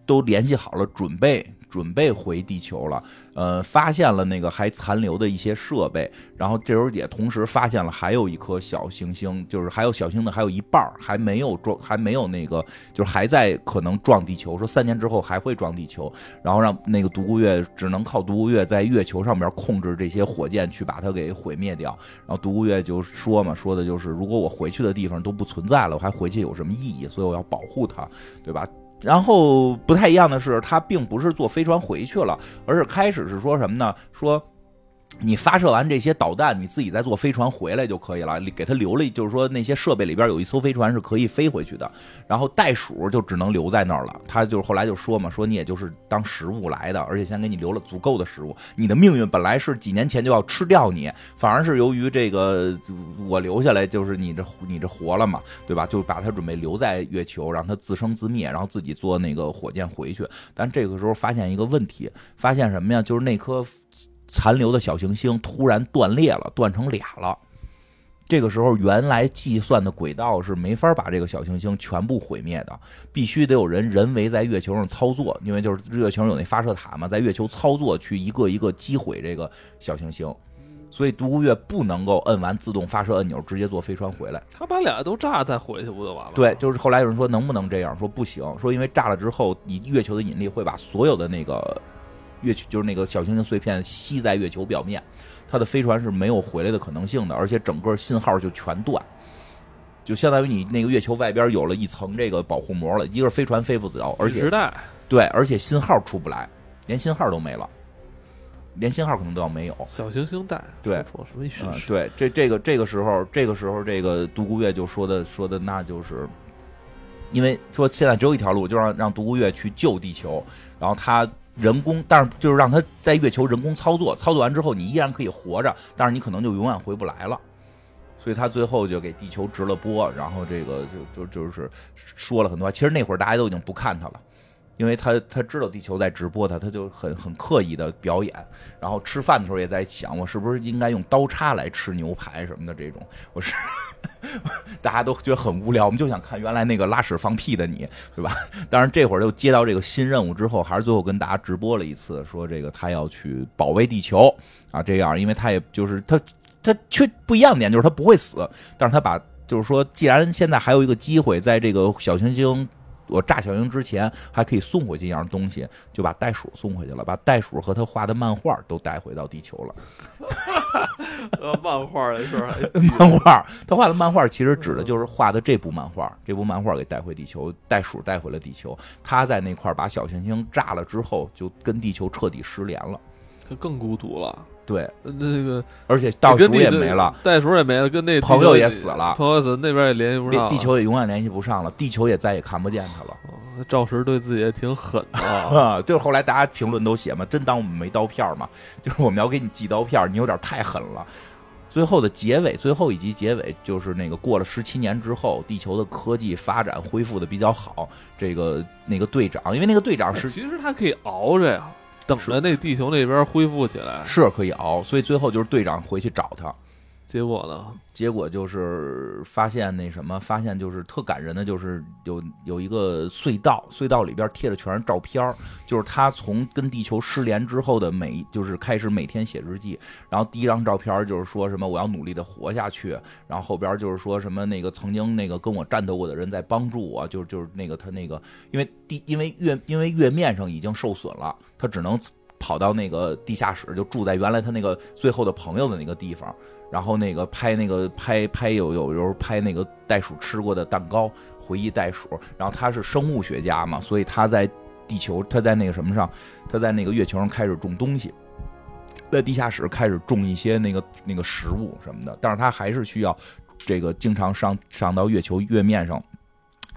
都联系好了，准备。准备回地球了，呃，发现了那个还残留的一些设备，然后这时候也同时发现了还有一颗小行星，就是还有小星的还有一半儿还没有撞，还没有那个，就是还在可能撞地球，说三年之后还会撞地球，然后让那个独孤月只能靠独孤月在月球上面控制这些火箭去把它给毁灭掉，然后独孤月就说嘛，说的就是如果我回去的地方都不存在了，我还回去有什么意义？所以我要保护它，对吧？然后不太一样的是，他并不是坐飞船回去了，而是开始是说什么呢？说。你发射完这些导弹，你自己再坐飞船回来就可以了。给他留了，就是说那些设备里边有一艘飞船是可以飞回去的。然后袋鼠就只能留在那儿了。他就是后来就说嘛，说你也就是当食物来的，而且先给你留了足够的食物。你的命运本来是几年前就要吃掉你，反而是由于这个我留下来，就是你这你这活了嘛，对吧？就把他准备留在月球，让他自生自灭，然后自己坐那个火箭回去。但这个时候发现一个问题，发现什么呀？就是那颗。残留的小行星突然断裂了，断成俩了。这个时候，原来计算的轨道是没法把这个小行星全部毁灭的，必须得有人人为在月球上操作，因为就是月球有那发射塔嘛，在月球操作去一个一个击毁这个小行星，所以独孤月不能够摁完自动发射按钮直接坐飞船回来。他把俩都炸再回去不就完了？对，就是后来有人说能不能这样，说不行，说因为炸了之后，你月球的引力会把所有的那个月球就是那个小行星碎片吸在月球表面。它的飞船是没有回来的可能性的，而且整个信号就全断，就相当于你那个月球外边有了一层这个保护膜了，一个飞船飞不走，而且对，而且信号出不来，连信号都没了，连信号可能都要没有。小行星带对，什么意思？对，这这个这个时候，这个时候，这个独孤月就说的说的，那就是因为说现在只有一条路，就让让独孤月去救地球，然后他。人工，但是就是让他在月球人工操作，操作完之后你依然可以活着，但是你可能就永远回不来了。所以他最后就给地球直了播，然后这个就就就是说了很多。其实那会儿大家都已经不看他了。因为他他知道地球在直播他，他就很很刻意的表演，然后吃饭的时候也在想，我是不是应该用刀叉来吃牛排什么的这种，我是 大家都觉得很无聊，我们就想看原来那个拉屎放屁的你，对吧？当然这会儿又接到这个新任务之后，还是最后跟大家直播了一次，说这个他要去保卫地球啊，这样，因为他也就是他他缺不一样的点就是他不会死，但是他把就是说，既然现在还有一个机会，在这个小行星。我炸小鹰之前还可以送回去一样东西，就把袋鼠送回去了，把袋鼠和他画的漫画都带回到地球了。漫画的事儿，漫画他画的漫画其实指的就是画的这部漫画，这部漫画给带回地球，袋鼠带回了地球。他在那块把小行星炸了之后，就跟地球彻底失联了，他更孤独了。对，那个，而且袋鼠也没了，袋鼠也没了，跟那朋友也死了，朋友死那边也联系不上，地球也永远联系不上了，地球也再也看不见他了。赵石对自己也挺狠啊，就是后来大家评论都写嘛，真当我们没刀片嘛？就是我们要给你寄刀片，你有点太狠了。最后的结尾，最后一集结尾就是那个过了十七年之后，地球的科技发展恢复的比较好，这个那个队长，因为那个队长是其实他可以熬着呀。等着那地球那边恢复起来。是可以熬，所以最后就是队长回去找他，结果呢？结果就是发现那什么，发现就是特感人的，就是有有一个隧道，隧道里边贴的全是照片就是他从跟地球失联之后的每，就是开始每天写日记，然后第一张照片就是说什么我要努力的活下去，然后后边就是说什么那个曾经那个跟我战斗过的人在帮助我，就就是那个他那个因为地因为月因为月面上已经受损了。他只能跑到那个地下室，就住在原来他那个最后的朋友的那个地方，然后那个拍那个拍拍有有时候拍那个袋鼠吃过的蛋糕，回忆袋鼠。然后他是生物学家嘛，所以他在地球，他在那个什么上，他在那个月球上开始种东西，在地下室开始种一些那个那个食物什么的。但是他还是需要这个经常上上到月球月面上。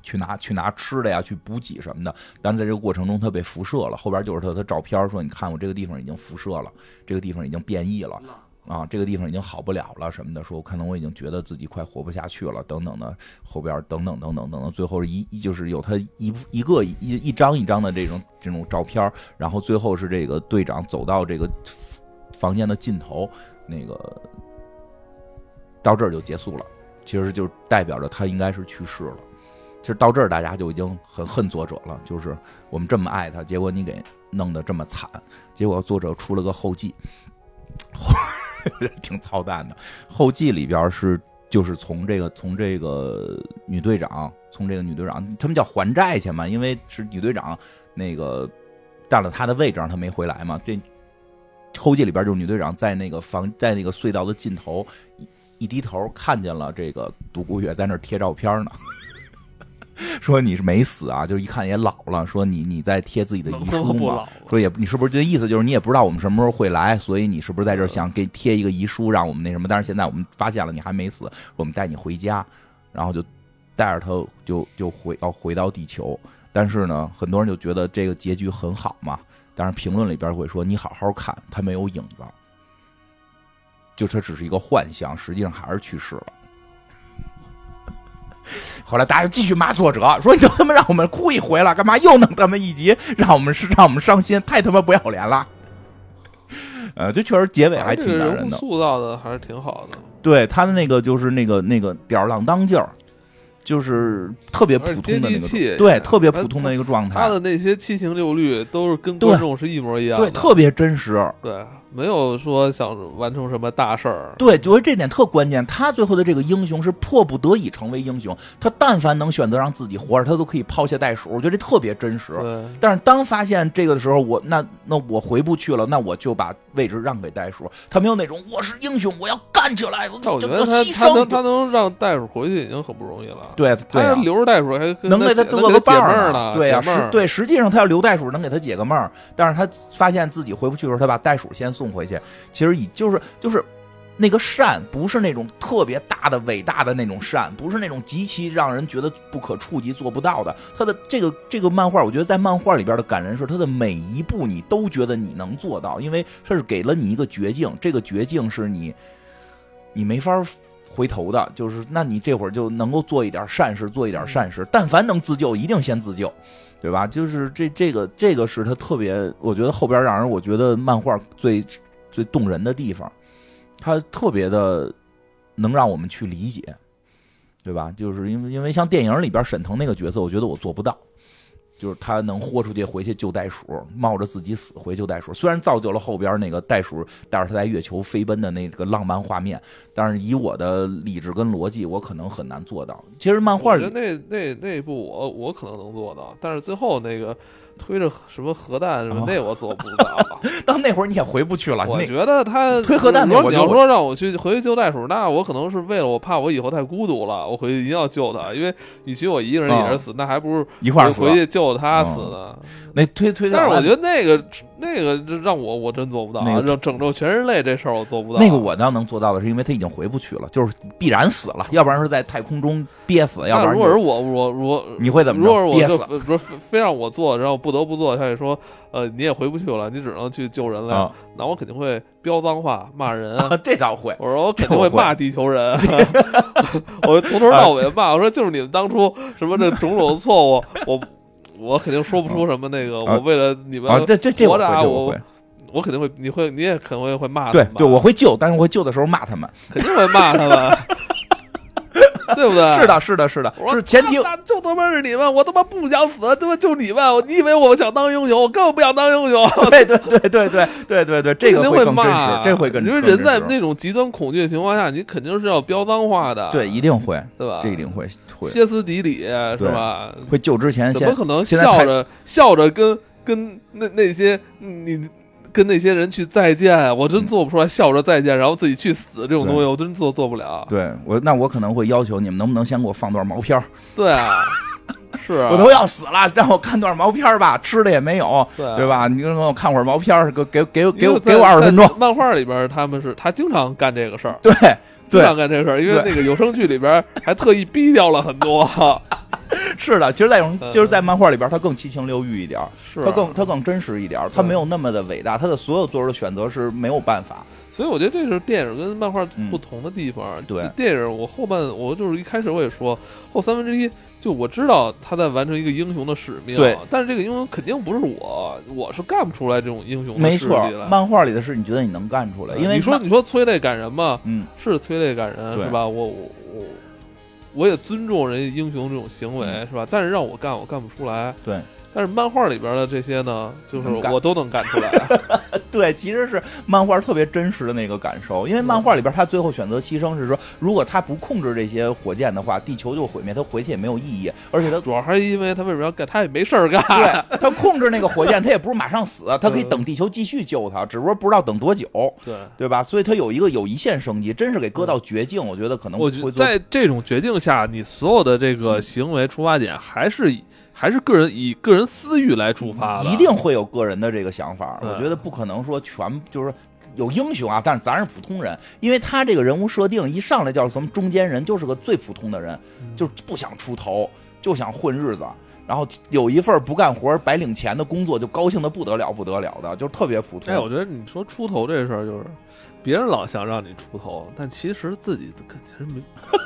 去拿去拿吃的呀，去补给什么的，但在这个过程中他被辐射了。后边就是他的照片，说你看我这个地方已经辐射了，这个地方已经变异了啊，这个地方已经好不了了什么的。说可能我已经觉得自己快活不下去了，等等的。后边等等等等等等，最后一就是有他一一个一一张一张的这种这种照片，然后最后是这个队长走到这个房间的尽头，那个到这儿就结束了。其实就代表着他应该是去世了。其实到这儿，大家就已经很恨作者了。就是我们这么爱他，结果你给弄得这么惨。结果作者出了个后记，挺操蛋的。后记里边是就是从这个从这个女队长，从这个女队长，他们叫还债去嘛，因为是女队长那个占了他的位置，让他没回来嘛。这后记里边就是女队长在那个房，在那个隧道的尽头一低头，看见了这个独孤月在那贴照片呢。说你是没死啊，就一看也老了。说你你在贴自己的遗书吗？说也你是不是这意思就是你也不知道我们什么时候会来，所以你是不是在这想给贴一个遗书，让我们那什么？但是现在我们发现了你还没死，我们带你回家，然后就带着他就就回要回到地球。但是呢，很多人就觉得这个结局很好嘛。但是评论里边会说你好好看，他没有影子，就这只是一个幻象，实际上还是去世了。后来大家就继续骂作者，说你都他妈让我们哭一回了，干嘛又弄他妈一集，让我们是让我们伤心，太他妈不要脸了。呃，这确实结尾还挺感人的，塑造的还是挺好的。对他的那个就是那个那个吊儿郎当劲儿。就是特别普通的那个，对，特别普通的一个状态。他的那些七情六欲都是跟观众是一模一样的，对，特别真实。对，没有说想完成什么大事儿。对，觉得这点特关键。他最后的这个英雄是迫不得已成为英雄，他但凡能选择让自己活着，他都可以抛下袋鼠。我觉得这特别真实。对。但是当发现这个的时候，我那那我回不去了，那我就把位置让给袋鼠。他没有那种我是英雄，我要。干起来！我觉得他他能他能让袋鼠回去已经很不容易了。对，他留着袋鼠还能给他做个伴儿呢。对呀，实对，实际上他要留袋鼠能给他解个闷儿，但是他发现自己回不去的时候，他把袋鼠先送送回去。其实以就是就是那个善，不是那种特别大的伟大的那种善，不是那种极其让人觉得不可触及做不到的。他的这个这个漫画，我觉得在漫画里边的感人是他的每一步你都觉得你能做到，因为他是给了你一个绝境，这个绝境是你。你没法回头的，就是那你这会儿就能够做一点善事，做一点善事。但凡能自救，一定先自救，对吧？就是这这个这个是他特别，我觉得后边让人我觉得漫画最最动人的地方，他特别的能让我们去理解，对吧？就是因为因为像电影里边沈腾那个角色，我觉得我做不到。就是他能豁出去回去救袋鼠，冒着自己死回救袋鼠。虽然造就了后边那个袋鼠带着他在月球飞奔的那个浪漫画面，但是以我的理智跟逻辑，我可能很难做到。其实漫画里那那那一部我我可能能做到，但是最后那个。推着什么核弹什么那我做不到，到那会儿你也回不去了。我觉得他推核弹，如果你要说让我去回去救袋鼠，那我可能是为了我怕我以后太孤独了，我回去一定要救他，因为与其我一个人也是死，那还不如一块儿回去救他死呢。那推推，但是我觉得那个那个让我我真做不到，啊让拯救全人类这事儿我做不到。那个我倒能做到的是，因为他已经回不去了，就是必然死了，要不然是在太空中憋死，要不然如果是我我我你会怎么？如果我就说非让我做，然后不得不做，他也说呃你也回不去了，你只能去救人了，那我肯定会飙脏话骂人，这倒会。我说我肯定会骂地球人，我从头到尾骂，我说就是你们当初什么这种种错误，我。我肯定说不出什么那个，我为了你们这这这我我我肯定会，你会你也可能会会骂对对，我会救，但是我会救的时候骂他们，肯定会骂他们。对不对？是的，是的，是的，是前提就他妈是你们，我他妈不想死，他妈就你们，你以为我想当英雄？我根本不想当英雄。对对对对对对对对，这个会更真实，这会更。因为人在那种极端恐惧的情况下，你肯定是要飙脏话的。对，一定会，对吧？这一定会会歇斯底里，是吧？会救之前，怎么可能笑着笑着跟跟那那些你？跟那些人去再见，我真做不出来，笑着再见，然后自己去死这种东西，我真做做不了。对我，那我可能会要求你们，能不能先给我放段毛片对啊，是我都要死了，让我看段毛片吧，吃的也没有，对对吧？你让我看会儿毛片给给给给我给我二十分钟。漫画里边他们是他经常干这个事儿，对，经常干这个事儿，因为那个有声剧里边还特意逼掉了很多。是的，其实，在就是在漫画里边，他更七情六欲一点，他更他更真实一点，他没有那么的伟大，他的所有做出的选择是没有办法。所以我觉得这是电影跟漫画不同的地方。对，电影我后半我就是一开始我也说后三分之一，就我知道他在完成一个英雄的使命，对，但是这个英雄肯定不是我，我是干不出来这种英雄。没错，漫画里的事你觉得你能干出来？因为你说你说催泪感人嘛，嗯，是催泪感人是吧？我我我。我也尊重人家英雄这种行为，是吧？但是让我干，我干不出来。对。但是漫画里边的这些呢，就是我都能干出来。对，其实是漫画特别真实的那个感受，因为漫画里边他最后选择牺牲是说，如果他不控制这些火箭的话，地球就毁灭，他回去也没有意义。而且他主要还是因为他为什么要干？他也没事儿干。对，他 控制那个火箭，他也不是马上死，他可以等地球继续救他，只不过不知道等多久。对，对吧？所以他有一个有一线生机，真是给搁到绝境，我觉得可能。我觉得在这种绝境下，你所有的这个行为出发点还是。还是个人以个人私欲来出发，一定会有个人的这个想法。我觉得不可能说全就是有英雄啊，但是咱是普通人，因为他这个人物设定一上来叫什么中间人，就是个最普通的人，就不想出头，就想混日子，然后有一份不干活白领钱的工作，就高兴的不得了不得了的，就特别普通。哎，我觉得你说出头这事儿就是。别人老想让你出头，但其实自己其实没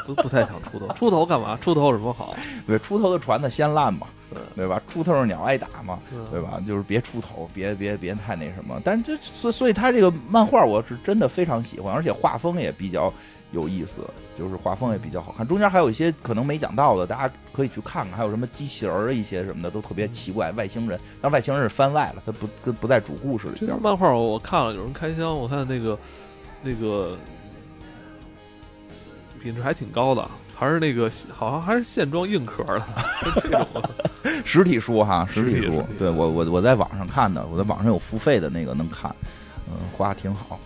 不不太想出头。出头干嘛？出头有什么好？对，出头的船子先烂嘛。对。吧？出头鸟挨打嘛，对吧？就是别出头，别别别太那什么。但是这所所以他这个漫画我是真的非常喜欢，而且画风也比较有意思，就是画风也比较好看。中间还有一些可能没讲到的，大家可以去看看。还有什么机器人儿一些什么的都特别奇怪，外星人，但外星人是番外了，他不跟不在主故事里边。漫画我看了，有人开箱，我看那个那个品质还挺高的。还是那个，好像还是线装硬壳的，这种 实体书哈，实体书。对我我我在网上看的，我在网上有付费的那个能看，嗯，画挺好。